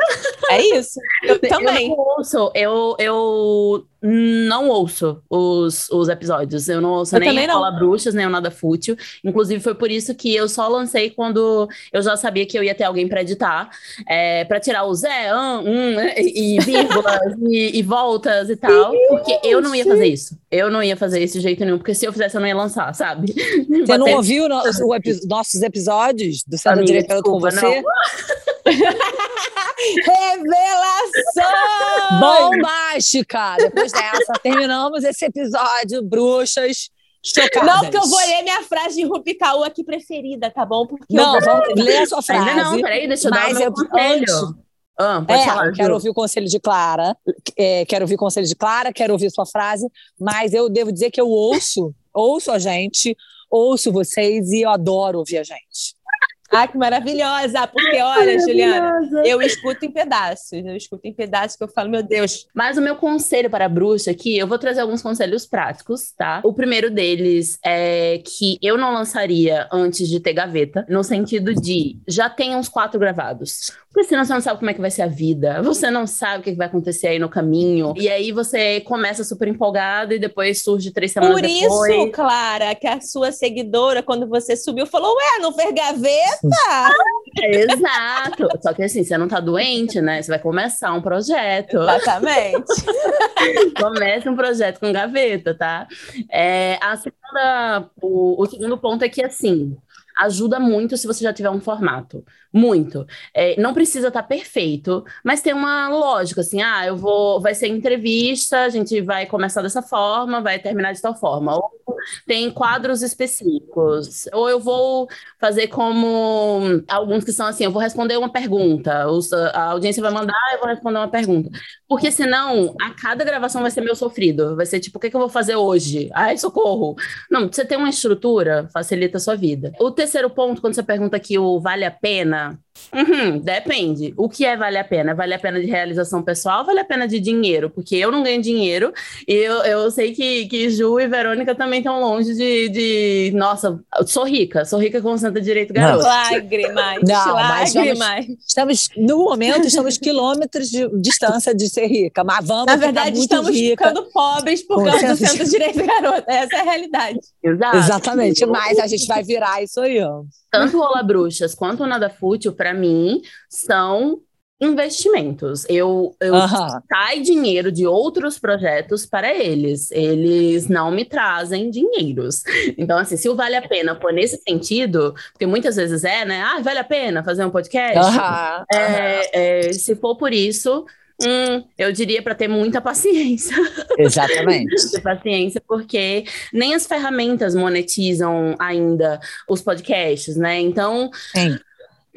É isso. Eu, [LAUGHS] eu também. Eu, ouço, eu, eu não ouço os, os episódios. Eu não ouço Eu nem não. Fala Bruxas, nem o Nada Fútil. Inclusive, foi por isso que eu só lancei quando eu já sabia que eu ia ter alguém pra editar. É, pra tirar o Zé, ah, hum, e, [LAUGHS] vírgulas, e, e voltas e tal. Porque eu não ia fazer isso. Eu não ia fazer isso de jeito nenhum. Porque se eu fizesse, eu não ia lançar, sabe? Você [LAUGHS] não ouviu no- [LAUGHS] o nossos episódios do Amiga, Direito com você? Revelação! Bombástica! Depois dessa, terminamos esse episódio, bruxas chocadas. Não, porque eu vou ler minha frase de Rupi Kaur aqui preferida, tá bom? Porque Não, eu vamos ler a sua frase. Ainda não, peraí, deixa eu dar o eu- conselho. antes- Ah, pode É, falar, eu quero ouvir o conselho de Clara, é, quero ouvir o conselho de Clara, quero ouvir sua frase, mas eu devo dizer que eu ouço, ouço a gente, ouço vocês e eu adoro ouvir a gente. Ah, que maravilhosa! Porque, olha, Juliana, eu escuto em pedaços. Eu escuto em pedaços que eu falo, meu Deus. Mas o meu conselho para a bruxa aqui, eu vou trazer alguns conselhos práticos, tá? O primeiro deles é que eu não lançaria antes de ter gaveta, no sentido de já tem uns quatro gravados. Porque senão você não sabe como é que vai ser a vida, você não sabe o que vai acontecer aí no caminho. E aí você começa super empolgado e depois surge três semanas Por depois. isso, Clara, que a sua seguidora, quando você subiu, falou: Ué, não fez gaveta? Exato. Só que assim, você não tá doente, né? Você vai começar um projeto. Exatamente. [LAUGHS] Comece um projeto com gaveta, tá? É, a segunda, o, o segundo ponto é que, assim, ajuda muito se você já tiver um formato. Muito. É, não precisa estar perfeito, mas tem uma lógica, assim, ah, eu vou, vai ser entrevista, a gente vai começar dessa forma, vai terminar de tal forma. Ou tem quadros específicos, ou eu vou fazer como alguns que são assim, eu vou responder uma pergunta, a audiência vai mandar, eu vou responder uma pergunta. Porque senão, a cada gravação vai ser meu sofrido. Vai ser tipo, o que, que eu vou fazer hoje? Ai, socorro. Não, você ter uma estrutura facilita a sua vida. O terceiro ponto, quando você pergunta aqui o vale a pena, Yeah. Uhum, depende. O que é vale a pena? Vale a pena de realização pessoal ou vale a pena de dinheiro? Porque eu não ganho dinheiro e eu, eu sei que, que Ju e Verônica também estão longe de, de. Nossa, eu sou rica, sou rica com santa direito garoto. Lágrimas, Não, mas vamos- lágrimas. Estamos, no momento, estamos quilômetros de distância de ser rica, mas vamos Na ficar verdade, muito estamos rica. ficando pobres por Com causa do de direito garota. Essa é a realidade. Exato. Exatamente, mas a gente vai virar isso aí. ó. tanto o Rola Bruxas quanto o Nada Fútil, para mim, são investimentos. Eu, eu Aham. sai dinheiro de outros projetos para eles. Eles não me trazem dinheiros. Então, assim, se o vale a pena for nesse sentido, porque muitas vezes é, né? Ah, vale a pena fazer um podcast? Aham. É, é, se for por isso, hum, eu diria para ter muita paciência. [LAUGHS] Exatamente. ter paciência, porque nem as ferramentas monetizam ainda os podcasts, né? Então, Sim.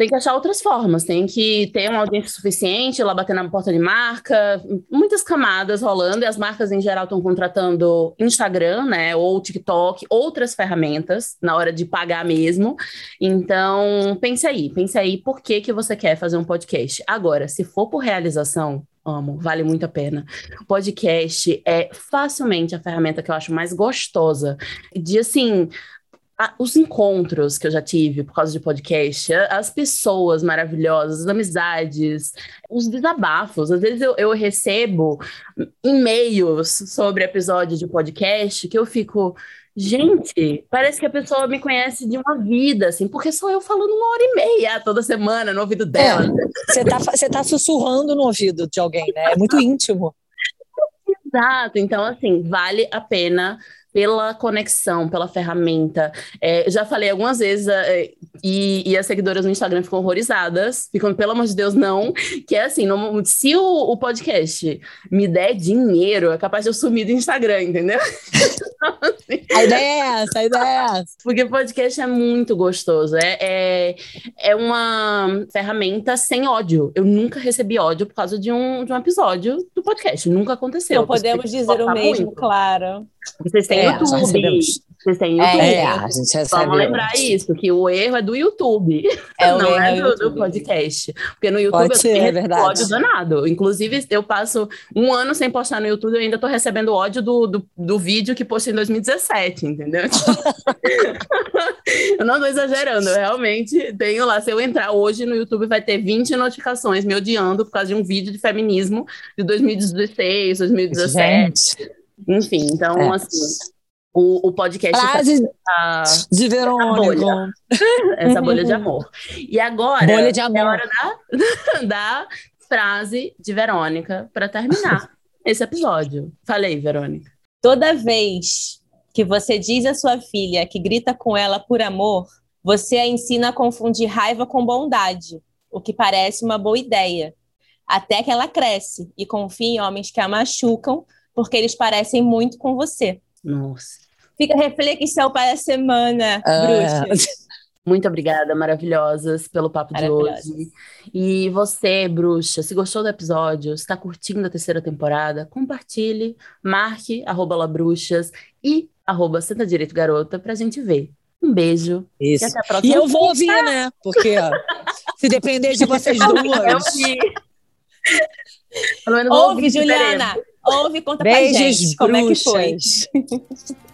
Tem que achar outras formas, tem que ter uma audiência suficiente, lá bater na porta de marca, muitas camadas rolando, e as marcas em geral estão contratando Instagram, né, ou TikTok, outras ferramentas na hora de pagar mesmo. Então, pense aí, pense aí por que que você quer fazer um podcast. Agora, se for por realização, amo, vale muito a pena. Podcast é facilmente a ferramenta que eu acho mais gostosa de assim, a- os encontros que eu já tive por causa de podcast, a- as pessoas maravilhosas, as amizades, os desabafos. Às vezes eu, eu recebo e-mails sobre episódios de podcast que eu fico. Gente, parece que a pessoa me conhece de uma vida, assim, porque sou eu falando uma hora e meia toda semana no ouvido dela. Você tá, fa- você tá sussurrando no ouvido de alguém, né? É muito íntimo. [LAUGHS] Exato, então assim, vale a pena pela conexão, pela ferramenta. É, já falei algumas vezes é, e, e as seguidoras no Instagram ficam horrorizadas, ficam, pelo amor de Deus, não. Que é assim, no- se o, o podcast me der dinheiro, é capaz de eu sumir do Instagram, entendeu? [LAUGHS] A ideia é essa, a ideia é essa. Porque podcast é muito gostoso. É, é, é uma ferramenta sem ódio. Eu nunca recebi ódio por causa de um, de um episódio do podcast. Nunca aconteceu. Não podemos dizer o mesmo, muito. claro. Vocês têm É, YouTube. Vocês têm YouTube. É, a gente recebe. Vamos lembrar isso, que o erro é do YouTube, É, [LAUGHS] não é é do, do podcast. Porque no YouTube Pode eu ser, tenho é verdade. ódio danado. Inclusive, eu passo um ano sem postar no YouTube e ainda tô recebendo ódio do, do, do vídeo que postei em 2017, entendeu? [LAUGHS] eu não tô exagerando, eu realmente tenho lá. Se eu entrar hoje no YouTube, vai ter 20 notificações me odiando por causa de um vídeo de feminismo de 2016, 2017. Gente, Enfim, então, É. assim, o, o podcast frase tá de Verônica. bolha. [LAUGHS] essa bolha de amor. E agora Bolha de é amor. hora da, [LAUGHS] da frase de Verônica para terminar [LAUGHS] esse episódio. Falei, Verônica. Toda vez que você diz à sua filha que grita com ela por amor, você a ensina a confundir raiva com bondade, o que parece uma boa ideia. Até que ela cresce e confia em homens que a machucam porque eles parecem muito com você. Nossa. Fica a reflexão para a semana, Ah, bruxa. [LAUGHS] Muito obrigada, maravilhosas, pelo papo de hoje. E você, bruxa, se gostou do episódio, está curtindo a terceira temporada, compartilhe, marque arroba labruxas e arroba Senta Direito Garota pra gente ver. Um beijo e Isso. até a próxima. E eu vou ouvir, né? Porque ó, se depender de vocês [LAUGHS] Eu duas. vi. Pelo menos vou Ouve, Juliana! Ouve conta pra Beijos, gente como é que foi. [LAUGHS]